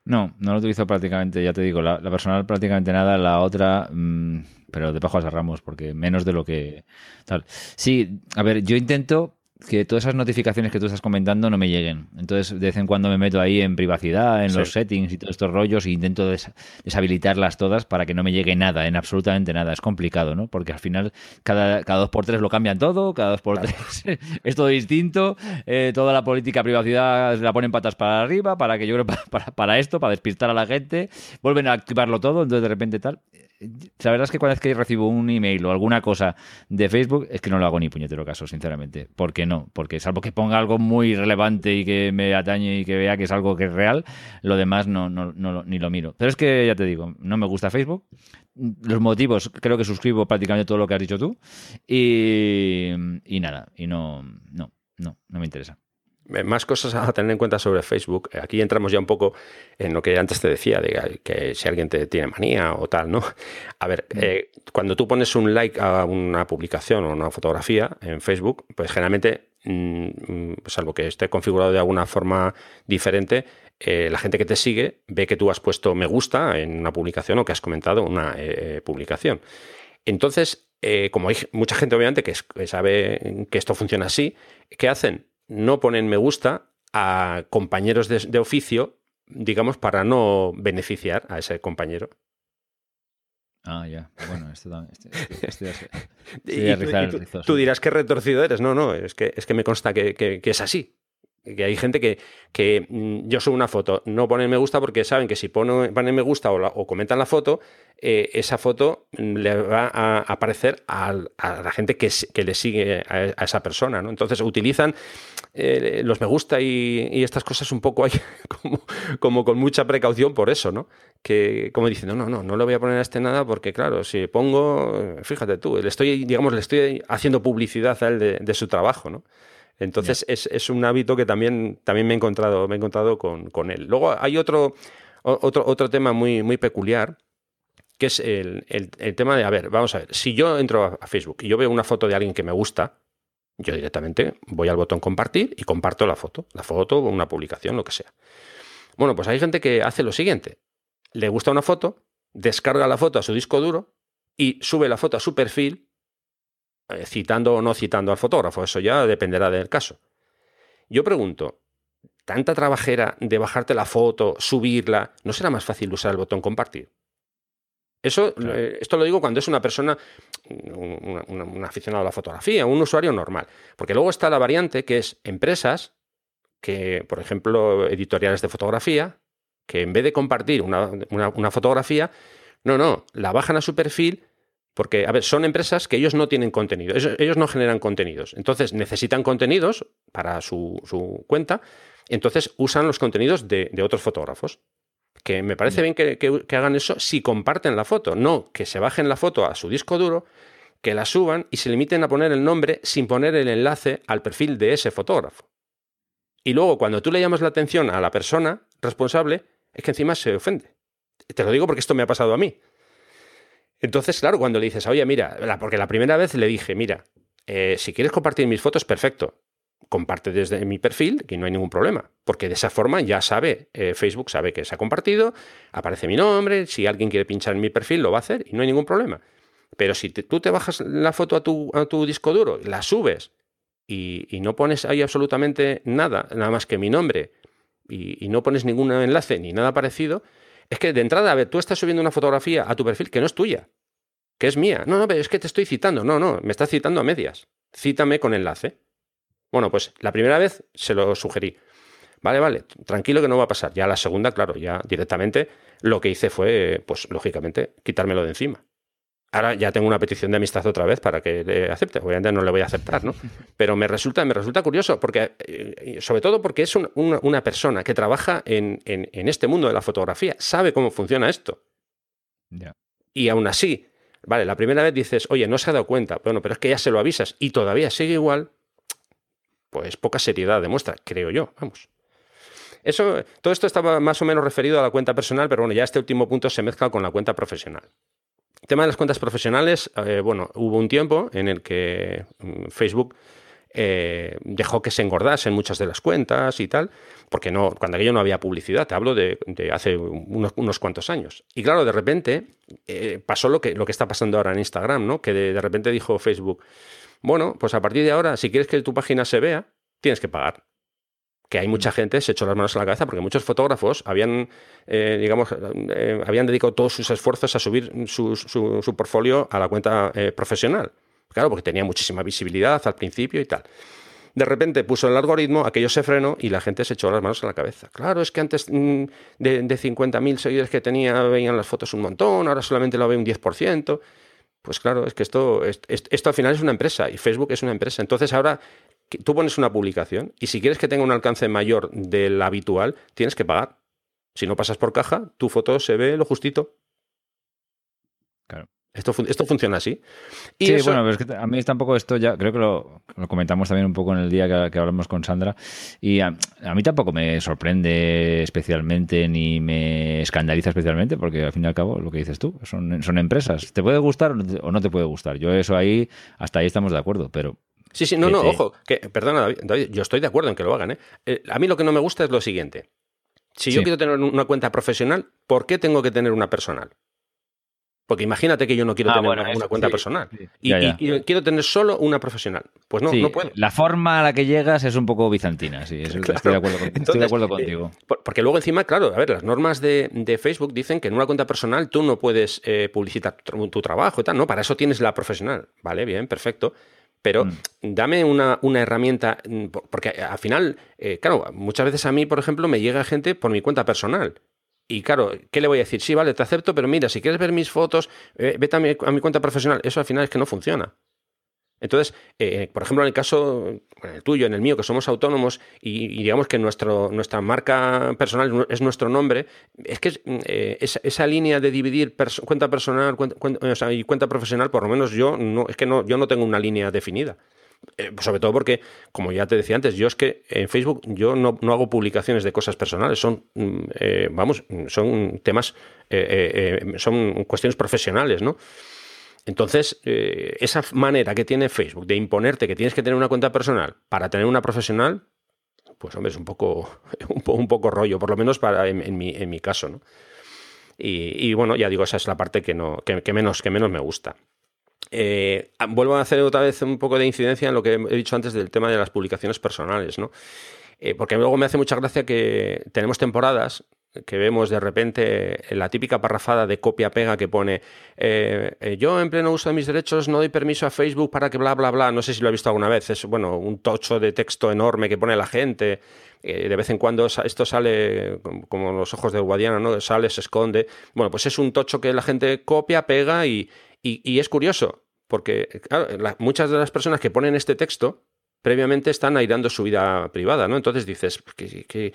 No, no lo utilizo prácticamente, ya te digo, la, personal prácticamente nada, la otra, mm, pero de pajas a ramos, porque menos de lo que tal. Sí, a ver, yo intento que todas esas notificaciones que tú estás comentando no me lleguen. Entonces, de vez en cuando me meto ahí en privacidad, en los settings y todos estos rollos e intento deshabilitarlas todas para que no me llegue nada, en absolutamente nada. Es complicado, ¿no? Porque al final cada, cada dos por tres lo cambian todo, cada dos por tres es todo distinto, eh, toda la política privacidad la ponen patas para arriba, para que yo creo para, para, esto, para despistar a la gente, vuelven a activarlo todo, entonces de repente tal la verdad es que cada vez que recibo un email o alguna cosa de Facebook, es que no lo hago ni puñetero caso, sinceramente. ¿Por qué no? Porque salvo que ponga algo muy relevante y que me atañe y que vea que es algo que es real, lo demás no, ni lo miro. Pero es que ya te digo, no me gusta Facebook. Los motivos, creo que suscribo prácticamente todo lo que has dicho tú. Y, y nada, y no, no, no, no me interesa. Eh, más cosas a tener en cuenta sobre Facebook. Eh, aquí entramos ya un poco en lo que antes te decía, de que si alguien te tiene manía o tal, ¿no? A ver, mm. eh, cuando tú pones un like a una publicación o una fotografía en Facebook, pues generalmente, mm, mm, salvo que esté configurado de alguna forma diferente, la gente que te sigue ve que tú has puesto me gusta en una publicación o que has comentado una publicación. Entonces, como hay mucha gente obviamente que sabe que esto funciona así, ¿qué hacen? No ponen me gusta a compañeros de, oficio, digamos, para no beneficiar a ese compañero. Ah, ya. Bueno, esto también. tú, dirás que retorcido eres. No, no, es que, es que me consta que es así que hay gente que, que, mm, yo subo una foto, no ponen me gusta porque saben que si ponen, me gusta o, comentan la foto, eh, esa foto le va a aparecer a, la gente que, que le sigue a, esa persona. ¿no? Entonces utilizan eh, los me gusta y, estas cosas un poco hay como, como, con mucha precaución por eso, ¿no? Que como diciendo, no, no, no le voy a poner a este nada porque claro, si pongo, fíjate tú, le estoy, digamos, le estoy haciendo publicidad a él de su trabajo, ¿no? Entonces es, un hábito que también, también me he encontrado, me he encontrado con, él. Luego hay otro, otro, otro tema muy, muy peculiar, que es el, tema de, a ver, vamos a ver, si yo entro a Facebook y yo veo una foto de alguien que me gusta, yo directamente voy al botón compartir y comparto la foto, la foto o una publicación, lo que sea. Bueno, pues hay gente que hace lo siguiente, le gusta una foto, descarga la foto a su disco duro y sube la foto a su perfil citando o no citando al fotógrafo, eso ya dependerá del caso. Yo pregunto, ¿tanta trabajera de bajarte la foto, subirla, no será más fácil usar el botón compartir? Eso, eh, esto lo digo cuando es una persona, un, aficionado a la fotografía, un usuario normal. Porque luego está la variante que es empresas que, por ejemplo, editoriales de fotografía, que en vez de compartir una, una fotografía, no, no, la bajan a su perfil porque, a ver, son empresas que ellos no tienen contenido, ellos, no generan contenidos. Entonces necesitan contenidos para su, cuenta, entonces usan los contenidos de, otros fotógrafos. Que me parece bien que, hagan eso si comparten la foto, no que se bajen la foto a su disco duro, que la suban y se limiten a poner el nombre sin poner el enlace al perfil de ese fotógrafo. Y luego, cuando tú le llamas la atención a la persona responsable, es que encima se ofende. Te lo digo porque esto me ha pasado a mí. Entonces, claro, cuando le dices, oye, mira, porque la primera vez le dije, mira, eh, si quieres compartir mis fotos, perfecto. Comparte desde mi perfil, que no hay ningún problema. Porque de esa forma ya sabe, eh, Facebook sabe que se ha compartido, aparece mi nombre, si alguien quiere pinchar en mi perfil, lo va a hacer y no hay ningún problema. Pero si tú te bajas la foto a tu, a tu disco duro, la subes y, no pones ahí absolutamente nada, nada más que mi nombre, y, y no pones ningún enlace ni nada parecido, es que de entrada, a ver, tú estás subiendo una fotografía a tu perfil que no es tuya, que es mía. No, no, pero es que te estoy citando. No, no, me estás citando a medias. Cítame con enlace. Bueno, pues la primera vez se lo sugerí. Vale, vale, tranquilo que no va a pasar. Ya la segunda, claro, ya directamente lo que hice fue, pues lógicamente, quitármelo de encima. Ahora ya tengo una petición de amistad otra vez para que le acepte. Obviamente no le voy a aceptar, ¿no? Pero me resulta, me resulta curioso, porque, eh, sobre todo porque es una, persona que trabaja en, este mundo de la fotografía, sabe cómo funciona esto. Y aún así, vale, la primera vez dices, oye, no se ha dado cuenta, bueno, pero es que ya se lo avisas y todavía sigue igual, pues poca seriedad demuestra, creo yo, vamos. Eso, todo esto estaba más o menos referido a la cuenta personal, pero bueno, ya este último punto se mezcla con la cuenta profesional. Tema de las cuentas profesionales, eh, bueno, hubo un tiempo en el que mm, Facebook eh, dejó que se engordasen muchas de las cuentas y tal, porque no, cuando aquello no había publicidad, te hablo de, hace unos, cuantos años. Y claro, de repente eh, pasó lo que, lo que está pasando ahora en Instagram, ¿no? Que de repente dijo Facebook, bueno, pues a partir de ahora, si quieres que tu página se vea, tienes que pagar que hay mucha gente se echó las manos a la cabeza porque muchos fotógrafos habían, eh, digamos, eh, habían dedicado todos sus esfuerzos a subir su, su, portfolio a la cuenta eh, profesional. Claro, porque tenía muchísima visibilidad al principio y tal. de repente puso el algoritmo, aquello se frenó y la gente se echó las manos a la cabeza. Claro, es que antes mm, de, de 50.000 seguidores que tenía veían las fotos un montón, ahora solamente lo ve un 10%. Pues claro, es que esto, esto al final es una empresa y Facebook es una empresa. Entonces ahora tú pones una publicación y si quieres que tenga un alcance mayor del habitual, tienes que pagar. Si no pasas por caja, tu foto se ve lo justito. Claro. Esto, esto funciona así. Y sí, bueno, es que a mí tampoco esto ya, creo que lo, comentamos también un poco en el día que, hablamos con Sandra, y a, mí tampoco me sorprende especialmente ni me escandaliza especialmente, porque al fin y al cabo, lo que dices tú, son, son empresas. ¿Te puede gustar o no te puede gustar? Yo eso ahí, hasta ahí estamos de acuerdo, pero Sí, sí, no, no, ojo, que, perdona, David, yo estoy de acuerdo en que lo hagan. ¿eh? ¿eh? a mí lo que no me gusta es lo siguiente. Si yo quiero tener una cuenta profesional, ¿por qué tengo que tener una personal? Porque imagínate que yo no quiero ah, tener una, cuenta personal y, quiero tener solo una profesional. Pues no, no puedo. La forma a la que llegas es un poco bizantina, sí, estoy, de acuerdo, estoy, de acuerdo, contigo. Eh, porque luego encima, claro, a ver, las normas de, Facebook dicen que en una cuenta personal tú no puedes eh, publicitar tu, tu, trabajo y tal, ¿no? Para eso tienes la profesional. Vale, bien, perfecto. Pero mm. dame una, herramienta, mm, porque al final, eh, claro, muchas veces a mí, por ejemplo, me llega gente por mi cuenta personal. Y claro, ¿qué le voy a decir? Sí, vale, te acepto, pero mira, si quieres ver mis fotos, eh, vete a mi, cuenta profesional. Eso al final es que no funciona. Entonces, eh, por ejemplo, en el caso, en el tuyo, en el mío, que somos autónomos y, digamos que nuestro, nuestra marca personal es nuestro nombre, es que eh, esa, línea de dividir cuenta personal y cuenta profesional, por lo menos yo no, es que no, yo no tengo una línea definida. Eh, sobre todo porque, como ya te decía antes, yo es que en Facebook yo no, hago publicaciones de cosas personales, son, mm, vamos, son temas, son cuestiones profesionales, ¿no? Entonces, eh, esa manera que tiene Facebook de imponerte que tienes que tener una cuenta personal para tener una profesional, pues hombre, es un poco, un, poco rollo, por lo menos para, en, mi, en mi, caso, ¿no? Y, bueno, ya digo, esa es la parte que, no, que, menos, que menos me gusta. Eh, vuelvo a hacer otra vez un poco de incidencia en lo que he dicho antes del tema de las publicaciones personales, ¿no? Eh, porque luego me hace mucha gracia que tenemos temporadas que vemos de repente la típica parrafada de copia-pega que pone eh, eh, yo en pleno uso de mis derechos no doy permiso a Facebook para que bla, bla, bla. No sé si lo he visto alguna vez. Es, bueno, un tocho de texto enorme que pone la gente. Eh, de vez en cuando esto sale como los ojos de Guadiana, ¿no? Sale, se esconde. Bueno, pues es un tocho que la gente copia, pega y, y, es curioso. Porque muchas de las personas que ponen este texto previamente están airando su vida privada, ¿no? Entonces dices, que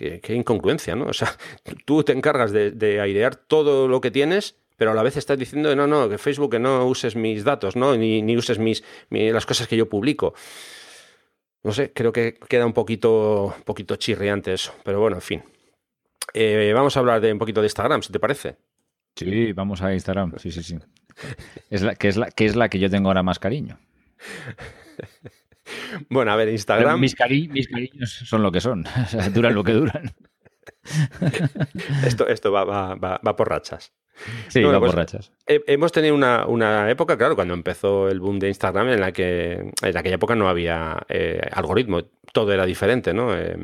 Qué, incongruencia, ¿no? O sea, tú te encargas de, airear todo lo que tienes, pero a la vez estás diciendo, no, no, que Facebook que no uses mis datos, ¿no? Ni, ni uses mis, las cosas que yo publico. No sé, creo que queda un poquito, poquito chirriante eso, pero bueno, en fin. Eh, vamos a hablar de un poquito de Instagram, si te parece. Sí, vamos a Instagram, sí, sí, sí. Es la, que, es la, que es la que yo tengo ahora más cariño. Bueno, a ver, Instagram. mis, cariños son lo que son, duran lo que duran. esto esto va, va, va, por rachas. Sí, va por pues, rachas. hemos tenido una, época, claro, cuando empezó el boom de Instagram, en la que en aquella época no había eh, algoritmo, todo era diferente, ¿no? Eh,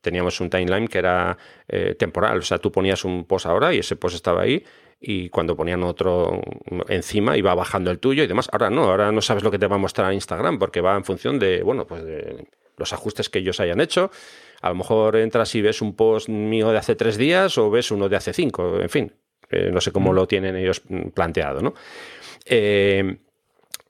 teníamos un timeline que era eh, temporal, o sea, tú ponías un post ahora y ese post estaba ahí y cuando ponían otro encima iba bajando el tuyo y demás. Ahora no, ahora no sabes lo que te va a mostrar Instagram porque va en función de, bueno, pues de los ajustes que ellos hayan hecho. A lo mejor entras y ves un post mío de hace tres días o ves uno de hace cinco, en fin. Eh, no sé cómo mm. lo tienen ellos planteado, ¿no? Eh,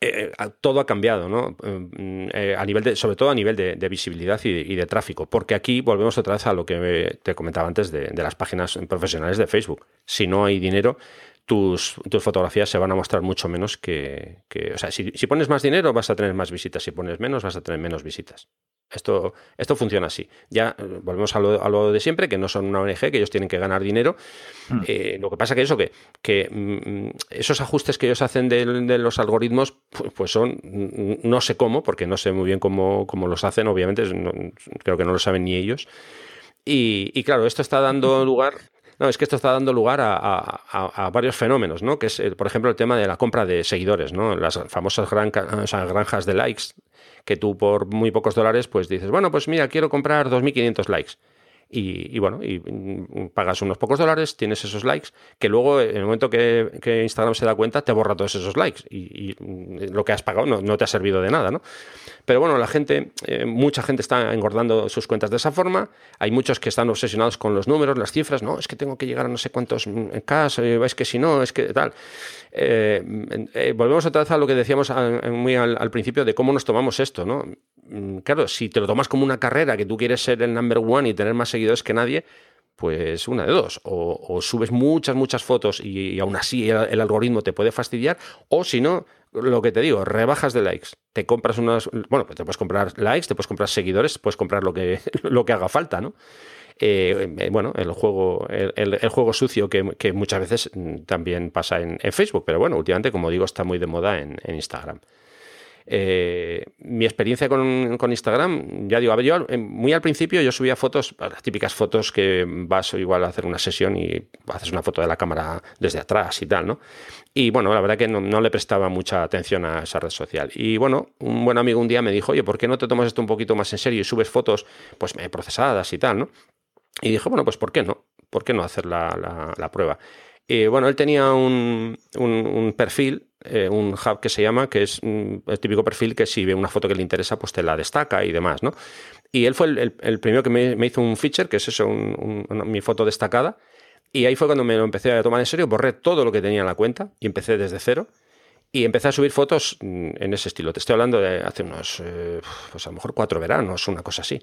eh, todo ha cambiado, ¿no? a nivel de, sobre todo a nivel de, visibilidad y de, tráfico, porque aquí volvemos otra vez a lo que te comentaba antes de, las páginas profesionales de Facebook. Si no hay dinero, tus, fotografías se van a mostrar mucho menos que... o sea, si, si, pones más dinero vas a tener más visitas, si pones menos vas a tener menos visitas. Esto, esto funciona así. Ya eh, volvemos a lo, de siempre, que no son una ONG, que ellos tienen que ganar dinero. Hmm. Eh, lo que pasa que eso, que, que mm, esos ajustes que ellos hacen de, los algoritmos, pues, son, mm, no sé cómo, porque no sé muy bien cómo, los hacen, obviamente, creo que no lo saben ni ellos. Y, claro, esto está dando lugar no, es que esto está dando lugar a, varios fenómenos, ¿no? Que es, por ejemplo, el tema de la compra de seguidores, ¿no? Las famosas granjas de likes que tú por muy pocos dólares pues dices, bueno, pues mira, quiero comprar 2.500 likes. Y, bueno, y mm, pagas unos pocos dólares, tienes esos likes, que luego en el momento que, Instagram se da cuenta te borra todos esos likes y, mm, lo que has pagado no, te ha servido de nada, ¿no? Pero bueno, la gente, eh, mucha gente está engordando sus cuentas de esa forma, hay muchos que están obsesionados con los números, las cifras, no, es que tengo que llegar a no sé cuántos K, eh, es que si no, es que tal. Eh, volvemos otra vez a lo que decíamos muy al principio de cómo nos tomamos esto, ¿no? Mm, claro, si te lo tomas como una carrera, que tú quieres ser el number one y tener más seguidores que nadie, pues una de dos. O, subes muchas, muchas fotos y, aún así el, algoritmo te puede fastidiar, o si no, lo que te digo, rebajas de likes. Te compras unas. Bueno, pues te puedes comprar likes, te puedes comprar seguidores, puedes comprar lo que, lo que haga falta, ¿no? Eh, eh, bueno, el juego, el, juego sucio que, muchas veces mm, también pasa en, Facebook, pero bueno, últimamente, como digo, está muy de moda en Instagram. Eh, mi experiencia con, Instagram, ya digo, a ver, yo eh, muy al principio yo subía fotos, las típicas fotos que vas igual a hacer una sesión y haces una foto de la cámara desde atrás y tal, ¿no? Y bueno, la verdad que no, le prestaba mucha atención a esa red social. Y bueno, un buen amigo un día me dijo, oye, ¿por qué no te tomas esto un poquito más en serio y subes fotos pues procesadas y tal, ¿no? Y dije, bueno, pues ¿por qué no? ¿Por qué no hacer la prueba? Y bueno, él tenía un, un, perfil, eh, un hub que se llama, que es el típico perfil que si ve una foto que le interesa, pues te la destaca y demás, ¿no? Y él fue el, el, primero que me, hizo un feature, que es eso, mi foto destacada. Y ahí fue cuando me lo empecé a tomar en serio, borré todo lo que tenía en la cuenta y empecé desde cero. Y empecé a subir fotos mm, en ese estilo. Te estoy hablando de hace unos, eh, pues a lo mejor cuatro veranos, una cosa así.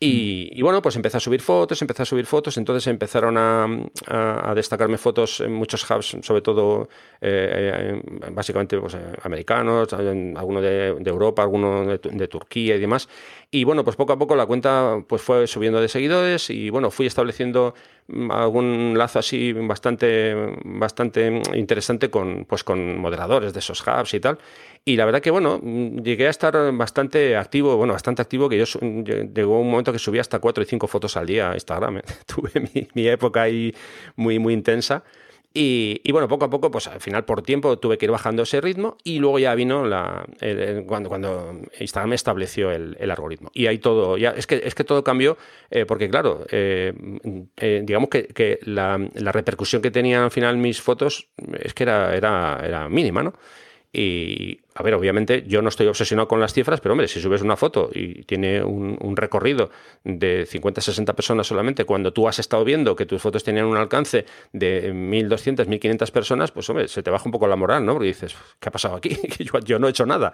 Y, bueno, pues empecé a subir fotos, empecé a subir fotos, entonces empezaron a, destacarme fotos en muchos hubs, sobre todo eh, eh, básicamente pues, eh, americanos, algunos de, Europa, algunos de, Turquía y demás. Y bueno, pues poco a poco la cuenta pues fue subiendo de seguidores y bueno, fui estableciendo mm, algún lazo así bastante, bastante interesante con, pues con moderadores de esos hubs y tal. Y la verdad que, bueno, mm, llegué a estar bastante activo, bueno, bastante activo, que yo llegó un momento que subía hasta cuatro y cinco fotos al día a Instagram. Tuve mi, mi época ahí muy, muy intensa. Y, bueno, poco a poco, pues al final por tiempo tuve que ir bajando ese ritmo y luego ya vino la, cuando, cuando Instagram estableció el, algoritmo. Y ahí todo, ya es que, es que todo cambió eh, porque claro, eh, eh, digamos que, la, la, repercusión que tenían al final mis fotos es que era, era, era mínima, ¿no? Y, a ver, obviamente yo no estoy obsesionado con las cifras, pero hombre, si subes una foto y tiene un, recorrido de 50, 60 personas solamente, cuando tú has estado viendo que tus fotos tenían un alcance de 1.200, 1.500 personas, pues hombre, se te baja un poco la moral, ¿no? Porque dices, ¿qué ha pasado aquí? yo, no he hecho nada.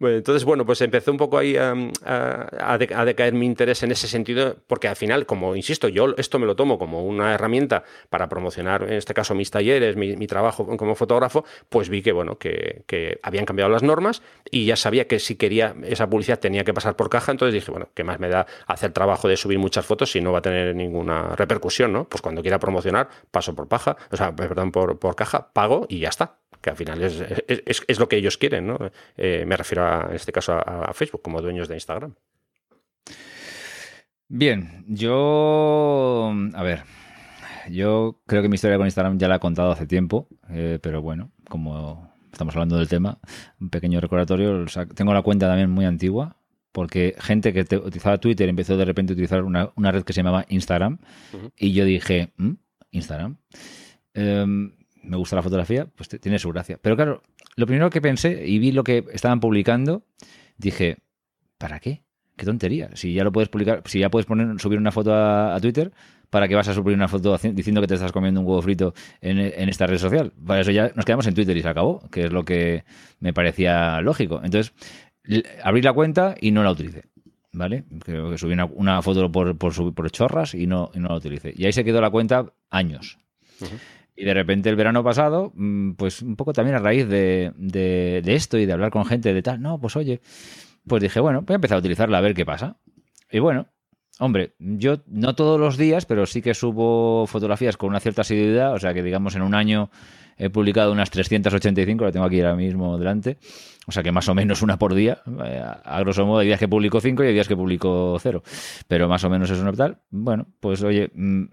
Entonces, bueno, pues empezó un poco ahí a, decaer mi interés en ese sentido, porque al final, como insisto, yo esto me lo tomo como una herramienta para promocionar, en este caso, mis talleres, mi, mi trabajo como fotógrafo, pues vi que, bueno, que, que habían cambiado las normas y ya sabía que si quería esa publicidad tenía que pasar por caja, entonces dije, bueno, ¿qué más me da hacer trabajo de subir muchas fotos si no va a tener ninguna repercusión, ¿no? Pues cuando quiera promocionar, paso por paja, o sea, perdón, por, por caja, pago y ya está que al final es, es, lo que ellos quieren, ¿no? Eh, me refiero a, en este caso a, Facebook como dueños de Instagram. Bien, yo, a ver, yo creo que mi historia con Instagram ya la he contado hace tiempo, eh, pero bueno, como estamos hablando del tema, un pequeño recordatorio. tengo la cuenta también muy antigua, porque gente que utilizaba Twitter empezó de repente a utilizar una, red que se llamaba Instagram, y yo dije, ¿Mm? Instagram. Em, me gusta la fotografía, pues tiene su gracia. Pero claro, lo primero que pensé y vi lo que estaban publicando, dije, ¿para qué? Qué tontería. Si ya lo puedes publicar, si ya puedes poner, subir una foto a Twitter, para que vas a subir una foto diciendo que te estás comiendo un huevo frito en, esta red social. Para eso ya nos quedamos en Twitter y se acabó, que es lo que me parecía lógico. Entonces, abrí la cuenta y no la utilicé. ¿Vale? Creo que subí una, foto por, por, chorras y no, no la utilicé. Y ahí se quedó la cuenta años. Y de repente el verano pasado, mm, pues un poco también a raíz de, de, esto y de hablar con gente de tal, no, pues oye, pues dije, bueno, voy a empezar a utilizarla a ver qué pasa. Y bueno, Hombre, yo no todos los días, pero sí que subo fotografías con una cierta asiduidad, o sea que digamos en un año he publicado unas 385, la tengo aquí ahora mismo delante. O sea que más o menos una por día. Eh, a grosso modo, hay días que publico cinco y hay días que publico cero. Pero más o menos es una tal. Bueno, pues oye, mm,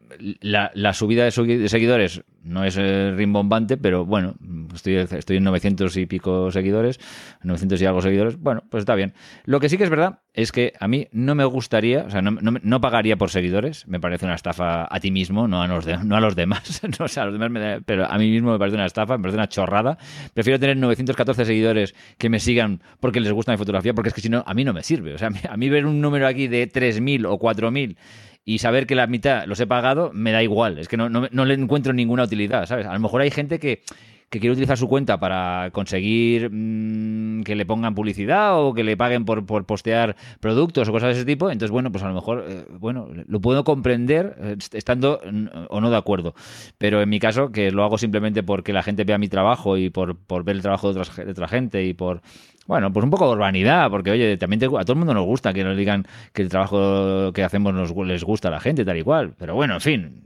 la, subida de, seguidores no es eh, rimbombante, pero bueno, estoy, estoy en 900 y pico seguidores, 900 y algo seguidores. Bueno, pues está bien. Lo que sí que es verdad es que a mí no me gustaría, o sea, no, pagaría por seguidores. Me parece una estafa a ti mismo, no a los, no a los demás. no, a los demás pero a mí mismo me parece una estafa, me parece una chorrada. Prefiero tener 914 seguidores que me sigan porque les gusta mi fotografía, porque es que si no, a mí no me sirve. O sea, a mí ver un número aquí de 3.000 o 4.000 y saber que la mitad los he pagado, me da igual. Es que no, no le encuentro ninguna utilidad, ¿sabes? A lo mejor hay gente que que quiere utilizar su cuenta para conseguir mm, que le pongan publicidad o que le paguen por, por, postear productos o cosas de ese tipo, entonces, bueno, pues a lo mejor, eh, bueno, lo puedo comprender eh, estando o no de acuerdo. Pero en mi caso, que lo hago simplemente porque la gente vea mi trabajo y por, por ver el trabajo de, otra gente y por, bueno, pues un poco de urbanidad, porque oye, también a todo el mundo nos gusta que nos digan que el trabajo que hacemos nos, les gusta a la gente, tal y cual. Pero bueno, en fin,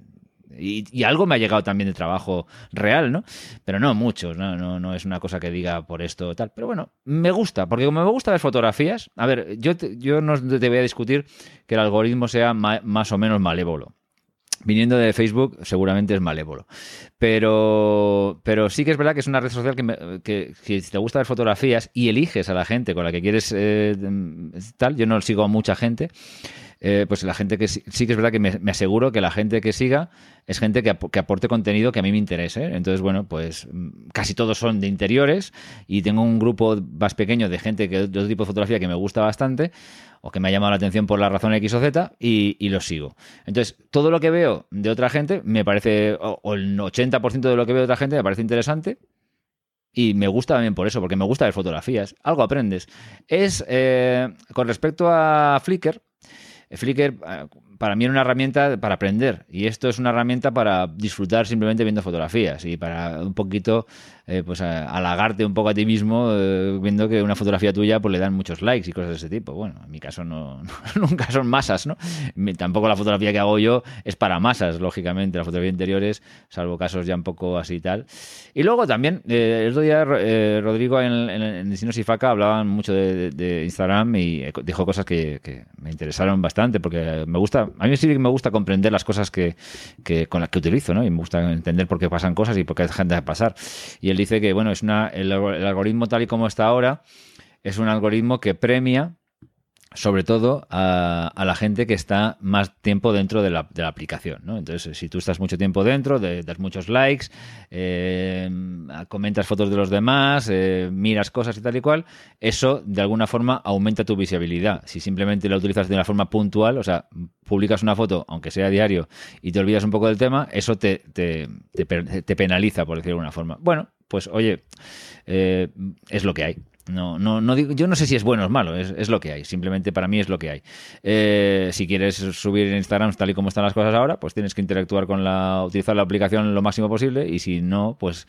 y, algo me ha llegado también de trabajo real, ¿no? Pero no mucho, ¿no? No, no es una cosa que diga por esto tal. Pero bueno, me gusta, porque como me gusta ver fotografías, a ver, yo, yo no te voy a discutir que el algoritmo sea más o menos malévolo. Viniendo de Facebook, seguramente es malévolo. Pero, pero sí que es verdad que es una red social que, si te gusta ver fotografías y eliges a la gente con la que quieres eh, tal, yo no sigo a mucha gente, eh, pues la gente que sí, que es verdad que me, aseguro que la gente que siga es gente que, aporte contenido que a mí me interese. Entonces, bueno, pues mm, casi todos son de interiores y tengo un grupo más pequeño de gente que de otro tipo de fotografía que me gusta bastante o que me ha llamado la atención por la razón X o Z y, y los sigo. Entonces, todo lo que veo de otra gente me parece, o, el 80% de lo que veo de otra gente me parece interesante, y me gusta también por eso, porque me gusta ver fotografías. Algo aprendes. Es, eh, con respecto a Flickr, Flickr eh, para mí era una herramienta para aprender y esto es una herramienta para disfrutar simplemente viendo fotografías y para un poquito eh, pues halagarte un poco a ti mismo eh, viendo que una fotografía tuya pues le dan muchos likes y cosas de ese tipo. Bueno, en mi caso no, nunca son masas, ¿no? tampoco la fotografía que hago yo es para masas, lógicamente, la fotografía interiores, salvo casos ya un poco así y tal. Y luego también, eh, el otro día Rodrigo en, en, en y Faca hablaban mucho de, Instagram y dijo cosas que, me interesaron bastante porque me gusta, a mí sí que me gusta comprender las cosas que, que, con las que utilizo, ¿no? Y me gusta entender por qué pasan cosas y por qué dejan de pasar. Y dice que, bueno, es una, el, algoritmo tal y como está ahora es un algoritmo que premia sobre todo a, la gente que está más tiempo dentro de la, aplicación. ¿no? Entonces, si tú estás mucho tiempo dentro, das muchos likes, eh, comentas fotos de los demás, eh, miras cosas y tal y cual, eso de alguna forma aumenta tu visibilidad. Si simplemente la utilizas de una forma puntual, o sea, publicas una foto, aunque sea diario, y te olvidas un poco del tema, eso te, te, te penaliza, por decirlo de alguna forma. Bueno, pues oye, eh, es lo que hay. No, no, no digo, yo no sé si es bueno o es malo, es, lo que hay. Simplemente para mí es lo que hay. Eh, si quieres subir en Instagram tal y como están las cosas ahora, pues tienes que interactuar con la, utilizar la aplicación lo máximo posible y si no, pues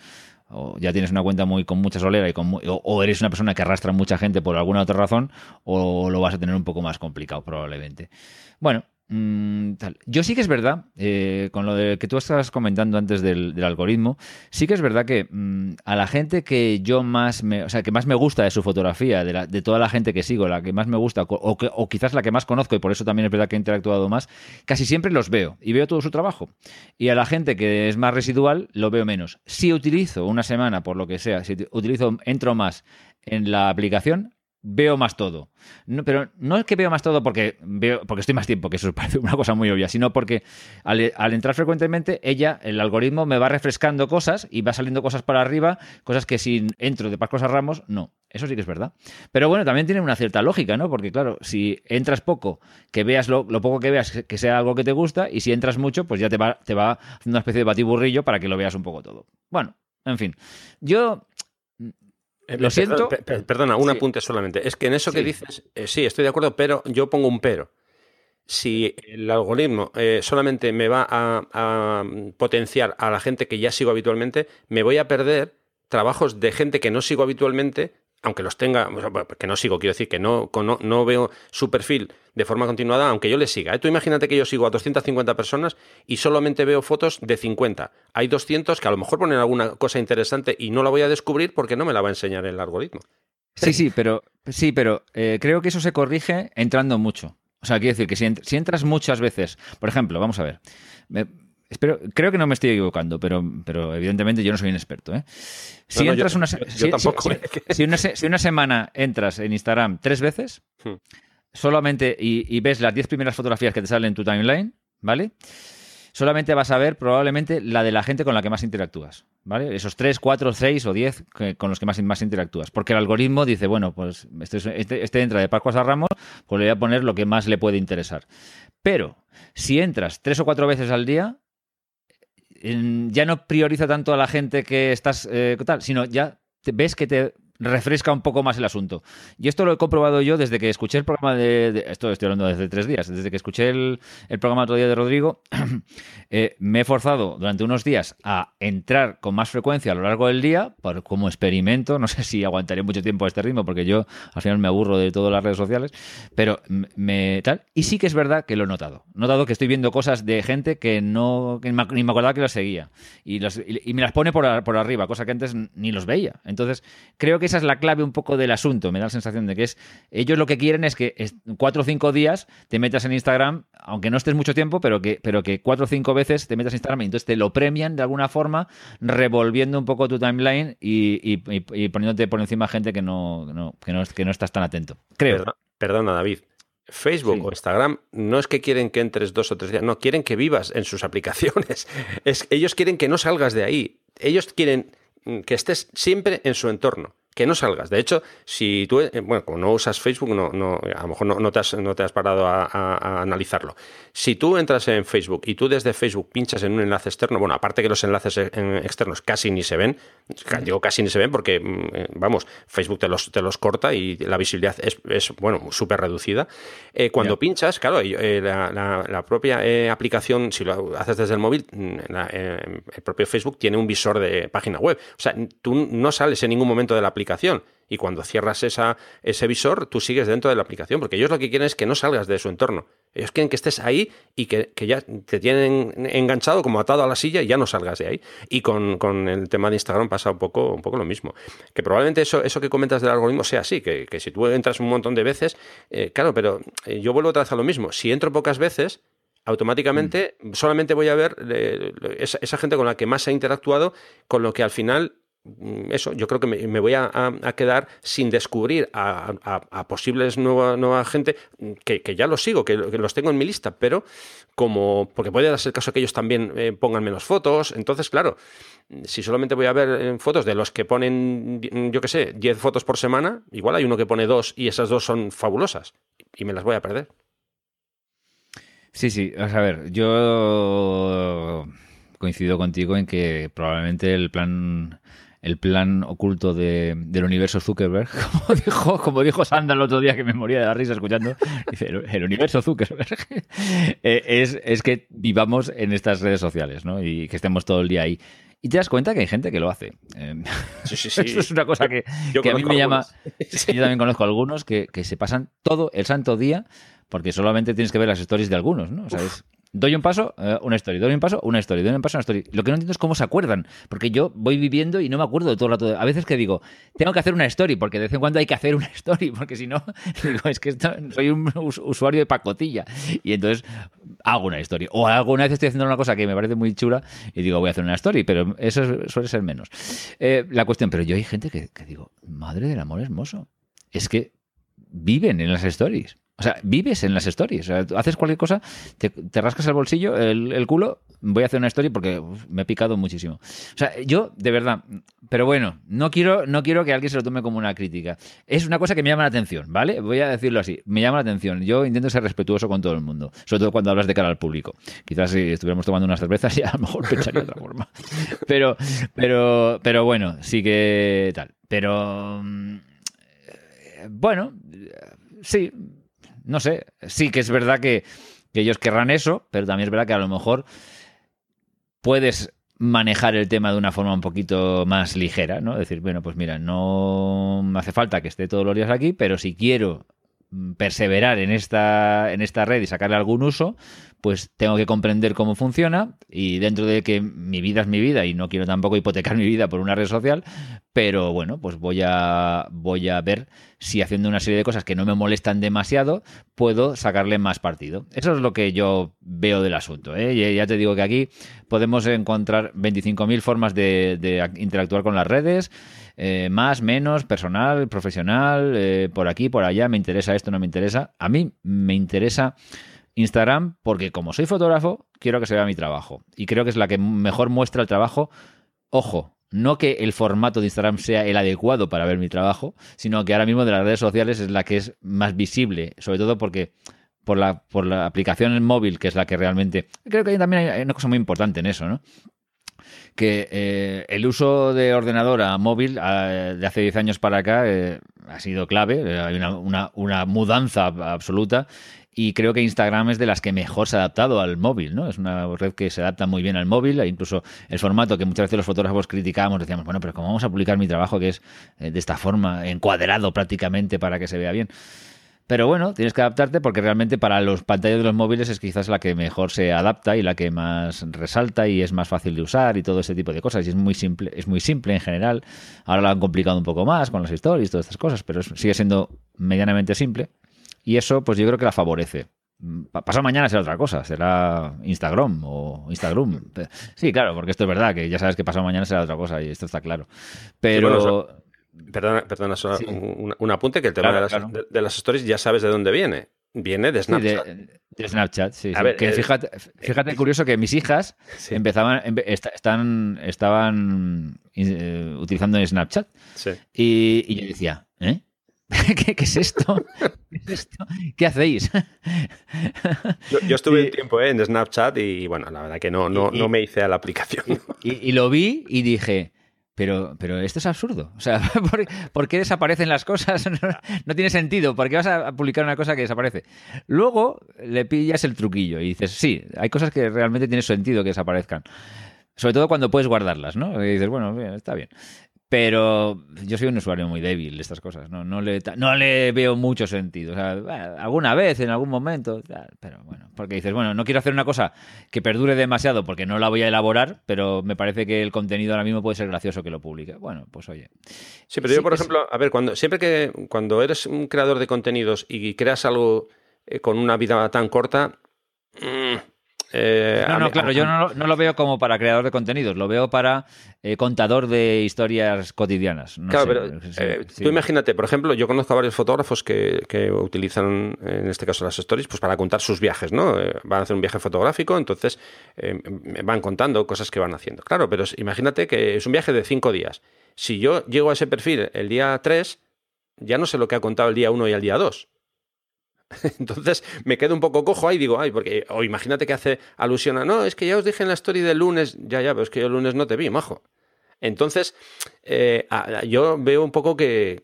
ya tienes una cuenta muy con mucha solera y con o, eres una persona que arrastra mucha gente por alguna otra razón o lo vas a tener un poco más complicado probablemente. Bueno, Mm, Yo sí que es verdad, eh, con lo que tú estás comentando antes del, algoritmo, sí que es verdad que mm, a la gente que yo más me, o sea, que más me gusta de su fotografía, de, de toda la gente que sigo, la que más me gusta, o, o, quizás la que más conozco, y por eso también es verdad que he interactuado más, casi siempre los veo y veo todo su trabajo. Y a la gente que es más residual, lo veo menos. Si utilizo una semana, por lo que sea, si utilizo, entro más en la aplicación, veo más todo. No, pero no es que veo más todo porque veo porque estoy más tiempo, que eso parece una cosa muy obvia, sino porque al, entrar frecuentemente, ella, el algoritmo, me va refrescando cosas y va saliendo cosas para arriba, cosas que si entro de Pascos a Ramos, no. Eso sí que es verdad. Pero bueno, también tiene una cierta lógica, ¿no? Porque claro, si entras poco, que veas lo, poco que veas, que sea algo que te gusta, y si entras mucho, pues ya te va, te va haciendo una especie de batiburrillo para que lo veas un poco todo. Bueno, en fin. Yo Lo siento. perdona, un apunte solamente. Es que en eso que dices, eh, sí, estoy de acuerdo, pero yo pongo un pero. Si el algoritmo eh, solamente me va a, potenciar a la gente que ya sigo habitualmente, me voy a perder trabajos de gente que no sigo habitualmente aunque los tenga, que no sigo, quiero decir que no, no, no veo su perfil de forma continuada, aunque yo le siga. ¿eh? Tú imagínate que yo sigo a 250 personas y solamente veo fotos de 50. Hay 200 que a lo mejor ponen alguna cosa interesante y no la voy a descubrir porque no me la va a enseñar el algoritmo. Sí, sí, pero, sí, pero eh, creo que eso se corrige entrando mucho. O sea, quiero decir que si, entras muchas veces, por ejemplo, vamos a ver, espero, creo que no me estoy equivocando, pero, pero evidentemente yo no soy un experto. ¿eh? Si entras una, si, una, semana entras en Instagram tres veces, hmm. solamente y, ves las diez primeras fotografías que te salen en tu timeline, ¿vale? solamente vas a ver probablemente la de la gente con la que más interactúas, ¿vale? Esos 3, 4, 6 o 10 con los que más, más interactúas. Porque el algoritmo dice, bueno, pues este, este, este entra de Pascuas a Ramos, pues le voy a poner lo que más le puede interesar. Pero si entras tres o cuatro veces al día, ya no prioriza tanto a la gente que estás eh, tal, sino ya ves que te refresca un poco más el asunto. Y esto lo he comprobado yo desde que escuché el programa de... esto estoy hablando desde tres días. Desde que escuché el, programa otro día de Rodrigo, eh, me he forzado durante unos días a entrar con más frecuencia a lo largo del día por, como experimento. No sé si aguantaré mucho tiempo a este ritmo porque yo al final me aburro de todas las redes sociales. Pero me tal. Y sí que es verdad que lo he notado. He notado que estoy viendo cosas de gente que no ni me acordaba que las seguía. Y, y, me las pone por, por arriba, cosa que antes ni los veía. Entonces creo que esa es la clave un poco del asunto. Me da la sensación de que es. Ellos lo que quieren es que cuatro o cinco días te metas en Instagram, aunque no estés mucho tiempo, pero que, pero que cuatro o cinco veces te metas en Instagram y entonces te lo premian de alguna forma, revolviendo un poco tu timeline y, poniéndote por encima gente que no, que no, que no estás tan atento. Creo. Perdona, David. Facebook o Instagram no es que quieren que entres dos o tres días, no, quieren que vivas en sus aplicaciones. Es, ellos quieren que no salgas de ahí. Ellos quieren que estés siempre en su entorno que no salgas. De hecho, si tú, eh, bueno, como no usas Facebook, no, no, a lo mejor no, te, has, no te has parado a, analizarlo. Si tú entras en Facebook y tú desde Facebook pinchas en un enlace externo, bueno, aparte que los enlaces e, externos casi ni se ven, digo casi ni se ven porque, mm, eh, vamos, Facebook te los, te los corta y la visibilidad es, es bueno, súper reducida. Eh, cuando pinchas, claro, la, propia aplicación, si lo haces desde el móvil, mm, el propio Facebook tiene un visor de página web. O sea, tú no sales en ningún momento de la aplicación y cuando cierras esa, ese visor, tú sigues dentro de la aplicación, porque ellos lo que quieren es que no salgas de su entorno. Ellos quieren que estés ahí y que, ya te tienen enganchado, como atado a la silla, y ya no salgas de ahí. Y con, el tema de Instagram pasa un poco, un poco lo mismo. Que probablemente eso, eso que comentas del algoritmo sea así, que, si tú entras un montón de veces, eh, claro, pero eh, yo vuelvo otra vez a lo mismo. Si entro pocas veces, automáticamente mm. solamente voy a ver eh, esa, esa, gente con la que más he interactuado, con lo que al final eso, yo creo que me, voy a, quedar sin descubrir a, posibles nueva, nueva gente que, ya los sigo, que, los tengo en mi lista, pero como, porque puede darse el caso que ellos también eh, pongan menos fotos, entonces, claro, si solamente voy a ver eh, fotos de los que ponen, yo qué sé, 10 fotos por semana, igual hay uno que pone dos y esas dos son fabulosas y me las voy a perder. Sí, sí, a ver, yo coincido contigo en que probablemente el plan el plan oculto de, del universo Zuckerberg, como dijo, como dijo Sandra el otro día que me moría de la risa escuchando, dice, el, universo Zuckerberg eh, es, es, que vivamos en estas redes sociales ¿no? y que estemos todo el día ahí. Y te das cuenta que hay gente que lo hace. Eh, sí, sí, sí. Eso es una cosa que, que a mí me llama... Yo también conozco algunos que, que, se pasan todo el santo día porque solamente tienes que ver las stories de algunos, ¿no? O sea, es, Doy un paso, eh, una story. Doy un paso, una story. Doy un paso, una story. Lo que no entiendo es cómo se acuerdan. Porque yo voy viviendo y no me acuerdo de todo el rato. A veces que digo, tengo que hacer una story, porque de vez en cuando hay que hacer una story, porque si no, digo, es que soy un usuario de pacotilla. Y entonces hago una story. O alguna vez estoy haciendo una cosa que me parece muy chula y digo, voy a hacer una story, pero eso suele ser menos. Eh, la cuestión, pero yo hay gente que, que digo, madre del amor hermoso. Es que viven en las stories. O sea, vives en las stories. Haces cualquier cosa, te, rascas el bolsillo, el, culo, voy a hacer una story porque me he picado muchísimo. O sea, yo, de verdad, pero bueno, no quiero, no quiero que alguien se lo tome como una crítica. Es una cosa que me llama la atención, ¿vale? Voy a decirlo así, me llama la atención. Yo intento ser respetuoso con todo el mundo, sobre todo cuando hablas de cara al público. Quizás si estuviéramos tomando unas cervezas, ya a lo mejor pensaría de otra forma. Pero, pero, pero bueno, sí que tal. Pero, mm, bueno, sí no sé, sí que es verdad que, ellos querrán eso, pero también es verdad que a lo mejor puedes manejar el tema de una forma un poquito más ligera, ¿no? Decir, bueno, pues mira, no hace falta que esté todos los días aquí, pero si quiero mm, perseverar en esta, en esta red y sacarle algún uso, pues tengo que comprender cómo funciona y dentro de que mi vida es mi vida y no quiero tampoco hipotecar mi vida por una red social, pero bueno, pues voy a, voy a ver si haciendo una serie de cosas que no me molestan demasiado puedo sacarle más partido. Eso es lo que yo veo del asunto. ¿eh? Ya te digo que aquí podemos encontrar 25.000 formas de, interactuar con las redes. Eh, más, menos, personal, profesional, eh, por aquí, por allá, me interesa esto, no me interesa. A mí me interesa Instagram porque como soy fotógrafo, quiero que se vea mi trabajo. Y creo que es la que mejor muestra el trabajo. Ojo, no que el formato de Instagram sea el adecuado para ver mi trabajo, sino que ahora mismo de las redes sociales es la que es más visible, sobre todo porque por la, por la aplicación en móvil, que es la que realmente... Creo que también hay una cosa muy importante en eso, ¿no? que eh, el uso de ordenador a móvil de hace 10 años para acá eh, ha sido clave, hay una, una, una, mudanza absoluta y creo que Instagram es de las que mejor se ha adaptado al móvil, ¿no? Es una red que se adapta muy bien al móvil, e incluso el formato que muchas veces los fotógrafos criticábamos, decíamos, bueno, pero ¿cómo vamos a publicar mi trabajo que es eh, de esta forma, encuadrado prácticamente para que se vea bien? Pero bueno, tienes que adaptarte porque realmente para los pantallas de los móviles es quizás la que mejor se adapta y la que más resalta y es más fácil de usar y todo ese tipo de cosas. Y es muy simple, es muy simple en general. Ahora lo han complicado un poco más con las stories todas estas cosas, pero sigue siendo medianamente simple. Y eso, pues yo creo que la favorece. Mm, pasado mañana será otra cosa, será Instagram o Instagram. Sí, claro, porque esto es verdad, que ya sabes que pasado mañana será otra cosa y esto está claro. Pero... perdona, perdona un, apunte que el tema de, las, stories ya sabes de dónde viene. Viene de Snapchat. de, Snapchat, sí. que fíjate, fíjate curioso que mis hijas empezaban, están, estaban eh, utilizando Snapchat. Y, y yo decía, ¿eh? ¿Qué, es esto? ¿Qué, hacéis? yo, estuve un tiempo ¿eh? en Snapchat y bueno, la verdad que no, no, no me hice a la aplicación. Y, lo vi y dije, pero, pero esto es absurdo. O sea, ¿por, qué desaparecen las cosas? No, tiene sentido. ¿Por qué vas a publicar una cosa que desaparece? Luego le pillas el truquillo y dices, sí, hay cosas que realmente tiene sentido que desaparezcan. Sobre todo cuando puedes guardarlas, ¿no? Y dices, bueno, está bien. Pero yo soy un usuario muy débil de estas cosas, no, no, le, no le veo mucho sentido. O sea, alguna vez, en algún momento, pero bueno, porque dices, bueno, no quiero hacer una cosa que perdure demasiado porque no la voy a elaborar, pero me parece que el contenido ahora mismo puede ser gracioso que lo publique. Bueno, pues oye. Sí, pero yo, por ejemplo, a ver, cuando, siempre que cuando eres un creador de contenidos y creas algo eh, con una vida tan corta, mmm, eh, no, no, claro, yo no, lo veo como para creador de contenidos, lo veo para eh, contador de historias cotidianas. claro, pero eh, tú imagínate, por ejemplo, yo conozco a varios fotógrafos que, utilizan, en este caso, las stories, pues para contar sus viajes, ¿no? van a hacer un viaje fotográfico, entonces van contando cosas que van haciendo. Claro, pero imagínate que es un viaje de cinco días. Si yo llego a ese perfil el día 3, ya no sé lo que ha contado el día 1 y el día 2 Entonces me quedo un poco cojo ahí digo, ay, porque, o imagínate que hace alusión a, no, es que ya os dije en la story del lunes, ya, ya, pero es que yo el lunes no te vi, majo. Entonces, eh, yo veo un poco que,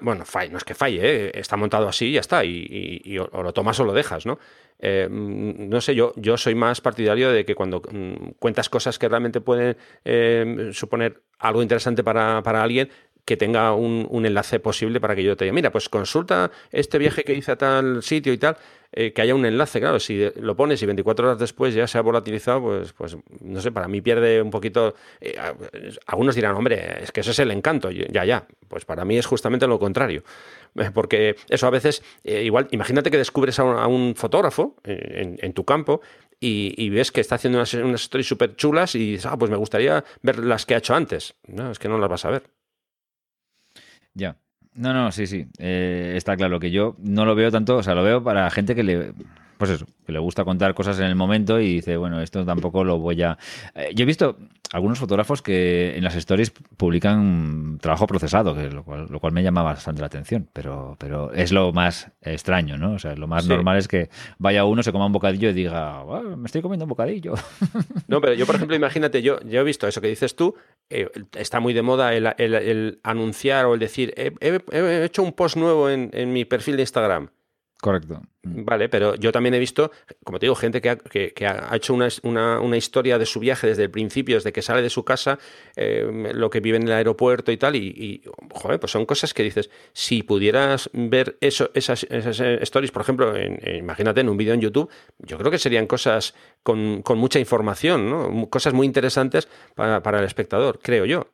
bueno, no es que falle, ¿eh? está montado así y ya está, y, o, lo tomas o lo dejas, ¿no? Eh, mm, no sé, yo, yo soy más partidario de que cuando mm, cuentas cosas que realmente pueden suponer algo interesante para, para alguien, que tenga un, enlace posible para que yo te diga, mira, pues consulta este viaje que hice a tal sitio y tal, eh, que haya un enlace, claro, si lo pones y 24 horas después ya se ha volatilizado, pues, pues no sé, para mí pierde un poquito, eh, algunos dirán, hombre, es que ese es el encanto, ya, ya, pues para mí es justamente lo contrario, eh, porque eso a veces, igual, imagínate que descubres a un, fotógrafo en, tu campo y, ves que está haciendo unas, unas stories súper chulas y dices, ah, pues me gustaría ver las que ha hecho antes. No, es que no las vas a ver. Ya. No, no, sí, sí. Eh, está claro que yo no lo veo tanto, o sea, lo veo para gente que le pues eso, que le gusta contar cosas en el momento y dice, bueno, esto tampoco lo voy a... Eh, yo he visto algunos fotógrafos que en las stories publican trabajo procesado, que lo cual, lo cual me llama bastante la atención, pero, pero es lo más extraño, ¿no? O sea, lo más normal es que vaya uno, se coma un bocadillo y diga, me estoy comiendo un bocadillo. No, pero yo, por ejemplo, imagínate, yo, yo he visto eso que dices tú, eh, está muy de moda el, anunciar o el decir, he, hecho un post nuevo en, en mi perfil de Instagram Correcto. Mm. Vale, pero yo también he visto, como te digo, gente que ha, que, ha hecho una, una, historia de su viaje desde el principio, desde que sale de su casa, eh, lo que vive en el aeropuerto y tal, y, joder, pues son cosas que dices, si pudieras ver eso, esas, esas eh, stories, por ejemplo, en, imagínate en un vídeo en YouTube, yo creo que serían cosas con, con mucha información, ¿no? Cosas muy interesantes para, para el espectador, creo yo.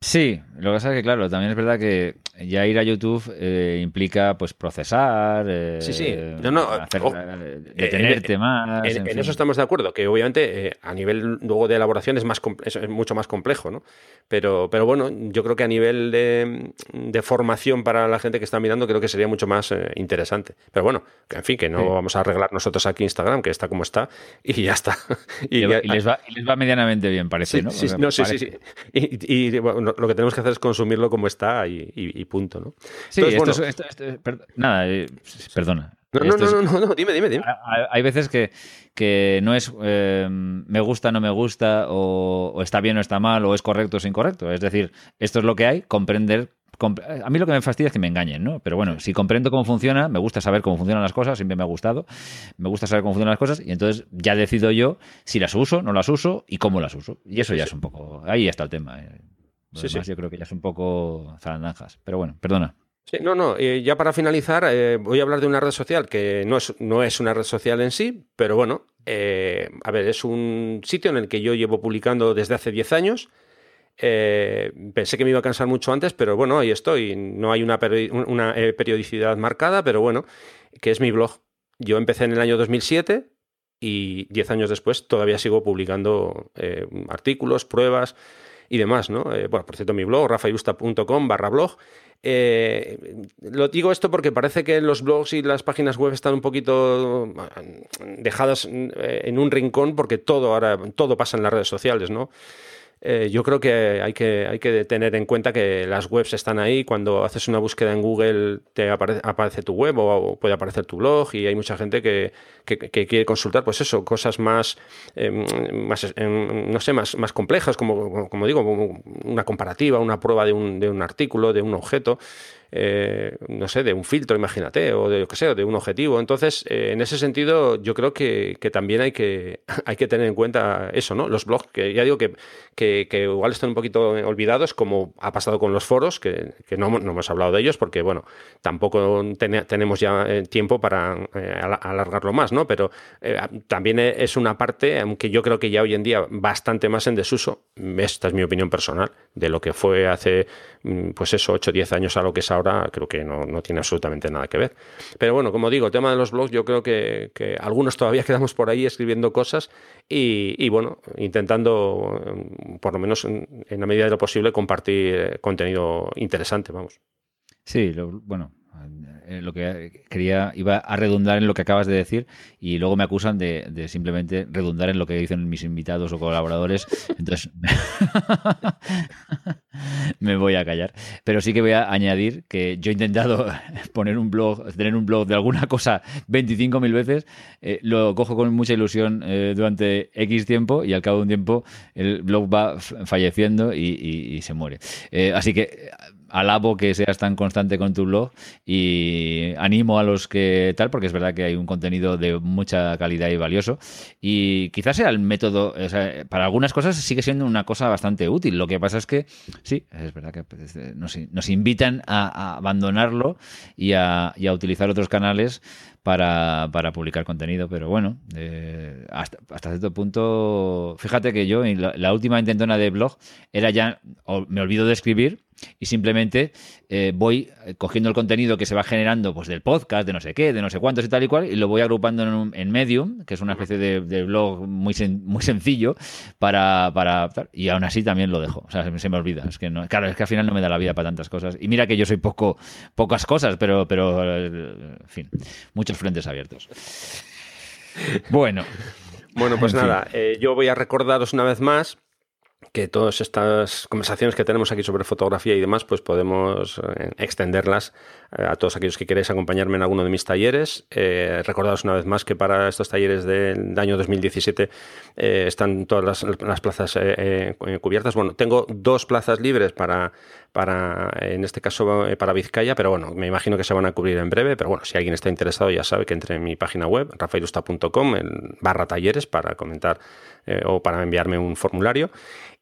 Sí, lo que pasa es que, claro, también es verdad que ya ir a YouTube eh, implica pues procesar, eh, sí, sí. No, no, eh, detenerte más. En, eso estamos de acuerdo, que obviamente a nivel luego de elaboración es, más es mucho más complejo, ¿no? Pero, pero bueno, yo creo que a nivel de, formación para la gente que está mirando, creo que sería mucho más interesante. Pero bueno, en fin, que no vamos a arreglar nosotros aquí Instagram, que está como está, y ya está. Y, les, va, les, va, medianamente bien, parece, ¿no? Sí, sí, sí, Y, lo que tenemos que hacer es consumirlo como está y punto, ¿no? Sí, esto, es, nada, eh, perdona. No, no, no, no, dime, dime, dime. Hay veces que, que no es eh, me gusta, no me gusta, o, está bien o está mal, o es correcto o es incorrecto. Es decir, esto es lo que hay, comprender a mí lo que me fastidia es que me engañen, ¿no? Pero bueno, si comprendo cómo funciona, me gusta saber cómo funcionan las cosas, siempre me ha gustado, me gusta saber cómo funcionan las cosas y entonces ya decido yo si las uso, no las uso y cómo las uso. Y eso ya es un poco, ahí está el tema. Eh sí, sí. yo creo que ya es un poco zarandanjas. Pero bueno, perdona. Sí, no, no. ya para finalizar, eh, voy a hablar de una red social que no es, no es una red social en sí, pero bueno, eh, a ver, es un sitio en el que yo llevo publicando desde hace 10 años. Eh, pensé que me iba a cansar mucho antes, pero bueno, ahí estoy. No hay una, una periodicidad marcada, pero bueno, que es mi blog. Yo empecé en el año 2007 y 10 años después todavía sigo publicando artículos, pruebas y demás, ¿no? Eh, bueno, por cierto, mi blog, rafayusta.com barra blog. Eh, lo digo esto porque parece que los blogs y las páginas web están un poquito eh, dejadas en un rincón porque todo ahora todo pasa en las redes sociales, ¿no? Eh, yo creo que hay, que hay que tener en cuenta que las webs están ahí. Cuando haces una búsqueda en Google te aparece, tu web o, puede aparecer tu blog y hay mucha gente que, quiere consultar, pues eso, cosas más, em, más em, no sé, más, más complejas, como, como digo, una comparativa, una prueba de un, de un artículo, de un objeto. Eh, no sé, de un filtro, imagínate, o de, que sé, de un objetivo. Entonces, eh, en ese sentido, yo creo que, también hay que, hay que tener en cuenta eso, ¿no? Los blogs, que ya digo que, que, igual están un poquito olvidados, como ha pasado con los foros, que, no, no, hemos hablado de ellos, porque, bueno, tampoco tenemos ya eh, tiempo para alargarlo más, ¿no? Pero también es una parte, aunque yo creo que ya hoy en día bastante más en desuso, esta es mi opinión personal, de lo que fue hace, mm, pues eso, 8 o 10 años a lo que es ahora creo que no, tiene absolutamente nada que ver. Pero bueno, como digo, el tema de los blogs, yo creo que, algunos todavía quedamos por ahí escribiendo cosas y, bueno, intentando, mm, por lo menos en, la medida de lo posible, compartir eh, contenido interesante, vamos. Sí, bueno, eh, lo que quería iba a redundar en lo que acabas de decir y luego me acusan de, simplemente redundar en lo que dicen mis invitados o colaboradores. Entonces me voy a callar. Pero sí que voy a añadir que yo he intentado poner un blog, tener un blog de alguna cosa 25.000 veces. Eh, lo cojo con mucha ilusión eh, durante X tiempo y al cabo de un tiempo el blog va falleciendo y, se muere. así que alabo que seas tan constante con tu blog y animo a los que tal, porque es verdad que hay un contenido de mucha calidad y valioso. Y quizás sea el método, para algunas cosas sigue siendo una cosa bastante útil. Lo que pasa es que sí, es verdad que pues, nos, invitan a, abandonarlo y a, utilizar otros canales para, publicar contenido, pero bueno, eh, hasta, cierto punto, fíjate que yo, la, la última intentona de blog era ya, me olvido de escribir y simplemente eh, voy eh, cogiendo el contenido que se va generando pues del podcast, de no sé qué, de no sé cuántos y tal y cual, y lo voy agrupando en, Medium, que es una especie de, blog muy, muy sencillo para, para... Y aún así también lo dejo, o sea, se, me olvida. Es que no, claro, es que al final no me da la vida para tantas cosas. Y mira que yo soy poco, pocas cosas, pero, pero en fin, muchos frentes abiertos. Bueno. Bueno, pues nada, eh, yo voy a recordaros una vez más que todas estas conversaciones que tenemos aquí sobre fotografía y demás, pues podemos eh, extenderlas eh, a todos aquellos que queréis acompañarme en alguno de mis talleres. Eh, recordaros una vez más que para estos talleres del año 2017 están todas las, plazas cubiertas. Bueno, tengo dos plazas libres para, para, en este caso, para Vizcaya, pero bueno, me imagino que se van a cubrir en breve. Pero bueno, si alguien está interesado, ya sabe que entre en mi página web, rafaelusta.com, barra talleres, para comentar o para enviarme un formulario.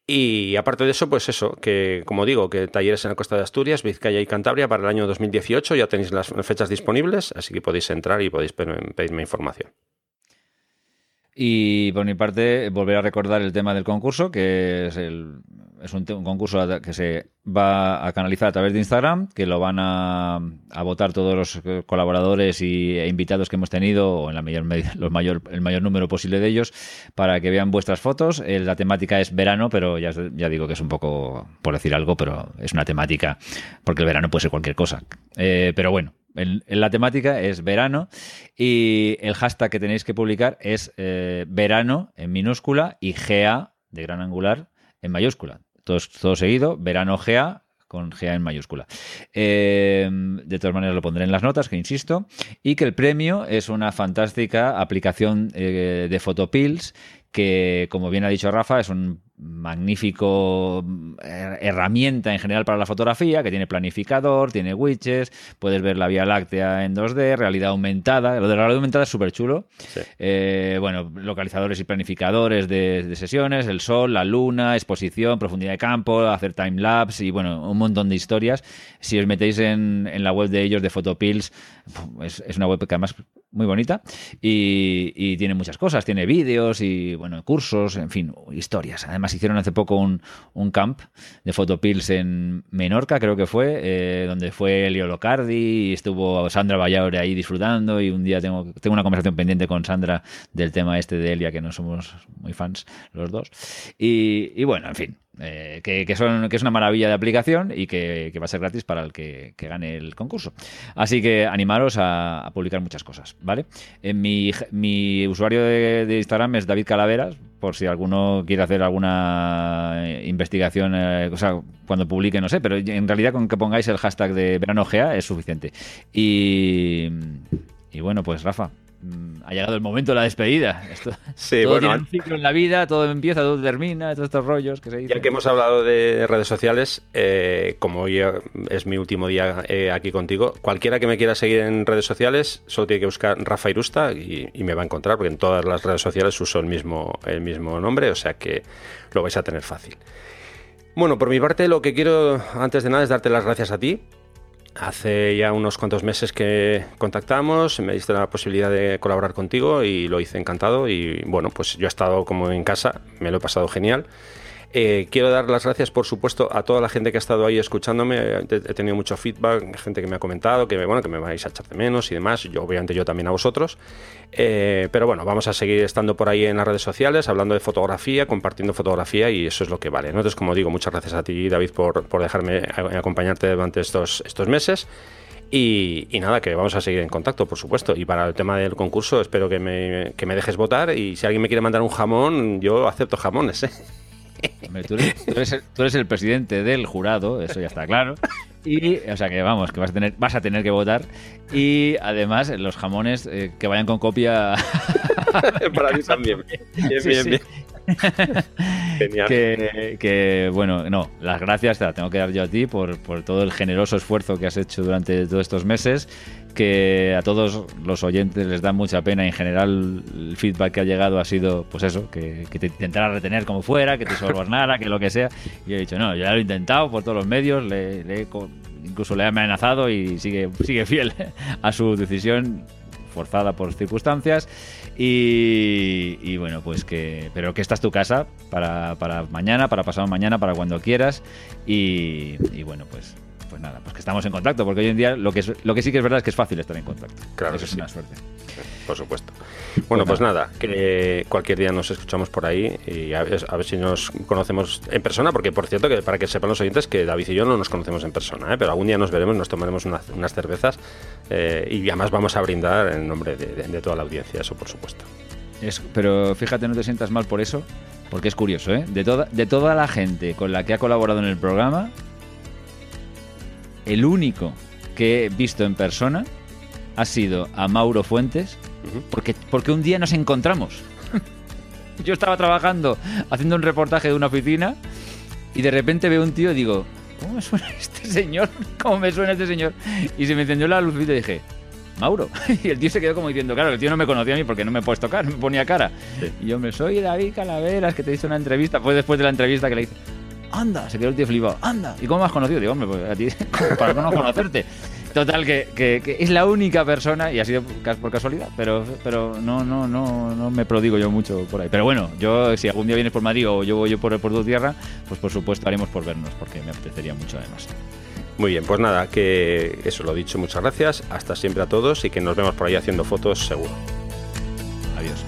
Y aparte de eso, pues eso, que como digo, que talleres en la costa de Asturias, Vizcaya y Cantabria para el año 2018 ya tenéis las fechas disponibles, así que podéis entrar y podéis pedirme información. Y por mi parte, volver a recordar el tema del concurso, que es el es un, concurso que se va a canalizar a través de Instagram, que lo van a, votar todos los colaboradores y, e invitados que hemos tenido, o en la mayor, los mayor, el mayor número posible de ellos, para que vean vuestras fotos. Eh, la temática es verano, pero ya, ya digo que es un poco, por decir algo, pero es una temática, porque el verano puede ser cualquier cosa. Eh, pero bueno, la temática es verano y el hashtag que tenéis que publicar es eh, verano en minúscula y GA de gran angular en mayúscula todo, seguido, verano GA, con GA en mayúscula. Eh, de todas maneras lo pondré en las notas, que insisto, y que el premio es una fantástica aplicación eh, de Photopills que, como bien ha dicho Rafa, es un magnífico eh, herramienta en general para la fotografía, que tiene planificador, tiene widgets, puedes ver la Vía Láctea en 2D, realidad aumentada. Lo de la realidad aumentada es súper chulo. Eh, bueno, localizadores y planificadores de, sesiones, el sol, la luna, exposición, profundidad de campo, hacer time lapse y bueno, un montón de historias. Si os metéis en, la web de ellos de Photopills, es, es una web que además muy bonita y, tiene muchas cosas, tiene vídeos y bueno, cursos, en fin, historias. Además hicieron hace poco un, un camp de Photopills en Menorca, creo que fue, eh, donde fue Elio Locardi y estuvo Sandra Vallaure ahí disfrutando y un día tengo, tengo una conversación pendiente con Sandra del tema este de Elia, que no somos muy fans los dos. y bueno, en fin, eh, que, son, que es una maravilla de aplicación y que, va a ser gratis para el que, gane el concurso. Así que animaros a, publicar muchas cosas, ¿vale? En mi, usuario de, Instagram es David Calaveras, por si alguno quiere hacer alguna eh, investigación, eh, o sea, cuando publique, no sé, pero en realidad con que pongáis el hashtag de verano es suficiente. Y bueno, pues Rafa, Mm, ha llegado el momento de la despedida. Esto, sí, todo tiene un ciclo en la vida, todo empieza, todo termina, todos estos rollos que se dicen. Ya que hemos hablado de redes sociales, eh, como hoy es mi último día eh, aquí contigo, cualquiera que me quiera seguir en redes sociales solo tiene que buscar Rafa Irusta y, me va a encontrar, porque en todas las redes sociales uso el mismo, el mismo nombre, o sea que lo vais a tener fácil. Bueno, por mi parte lo que quiero antes de nada es darte las gracias a ti Hace ya unos cuantos meses que contactamos, me diste la posibilidad de colaborar contigo y lo hice encantado y bueno, pues yo he estado como en casa, me lo he pasado genial eh, quiero dar las gracias, por supuesto, a toda la gente que ha estado ahí escuchándome. He, tenido mucho feedback, gente que me ha comentado que, bueno, que me vais a echar de menos y demás. Yo, obviamente, yo también a vosotros. Eh, pero bueno, vamos a seguir estando por ahí en las redes sociales, hablando de fotografía, compartiendo fotografía y eso es lo que vale. Entonces, como digo, muchas gracias a ti, David, por, por dejarme acompañarte durante estos, estos meses. Y, nada, que vamos a seguir en contacto, por supuesto. Y para el tema del concurso, espero que me, que me dejes votar. Y si alguien me quiere mandar un jamón, yo acepto jamones. ¿eh? Tú, eres, el, presidente del jurado, eso ya está claro. Y, o sea que vamos, que vas a tener, vas a tener que votar. Y además, los jamones eh, que vayan con copia. Para mí también. Bien, bien, bien. Genial. Que, que, bueno, no, las gracias te las tengo que dar yo a ti por, por todo el generoso esfuerzo que has hecho durante todos estos meses que a todos los oyentes les da mucha pena. En general, el feedback que ha llegado ha sido, pues eso, que, te intentara retener como fuera, que te sobornara, que lo que sea. Y he dicho, no, ya lo he intentado por todos los medios, le, incluso le he amenazado y sigue, sigue fiel a su decisión forzada por circunstancias y, bueno pues que pero que esta es tu casa para, mañana para pasado mañana para cuando quieras y bueno pues pues nada, pues que estamos en contacto, porque hoy en día lo que, es, lo que sí que es verdad es que es fácil estar en contacto. Claro, Eso es una suerte. Por supuesto. Bueno, pues, nada, que cualquier día nos escuchamos por ahí y a ver, si nos conocemos en persona, porque por cierto, que para que sepan los oyentes que David y yo no nos conocemos en persona, ¿eh? pero algún día nos veremos, nos tomaremos unas cervezas eh, y además vamos a brindar en nombre de, toda la audiencia, eso por supuesto. pero fíjate, no te sientas mal por eso, porque es curioso, ¿eh? De toda, de toda la gente con la que ha colaborado en el programa, el único que he visto en persona ha sido a Mauro Fuentes, porque, porque un día nos encontramos. Yo estaba trabajando, haciendo un reportaje de una oficina, y de repente veo un tío y digo, ¿cómo me suena este señor? ¿Cómo me suena este señor? Y se me encendió la luz y dije, Mauro. Y el tío se quedó como diciendo, claro, el tío no me conocía a mí porque no me he puesto cara, me ponía cara. Y yo me soy David Calaveras, que te hice una entrevista. Fue después de la entrevista que le hice, anda, se quedó el tío flipado, anda. ¿Y cómo me has conocido? Digo, hombre, pues a ti, para no conocerte. Total, que, que, es la única persona, y ha sido por casualidad, pero, pero no, no, no, no me prodigo yo mucho por ahí. Pero bueno, yo si algún día vienes por Madrid o yo voy yo por, por tu tierra, pues por supuesto haremos por vernos, porque me apetecería mucho además. Muy bien, pues nada, que eso lo dicho, muchas gracias, hasta siempre a todos y que nos vemos por ahí haciendo fotos seguro. Adiós.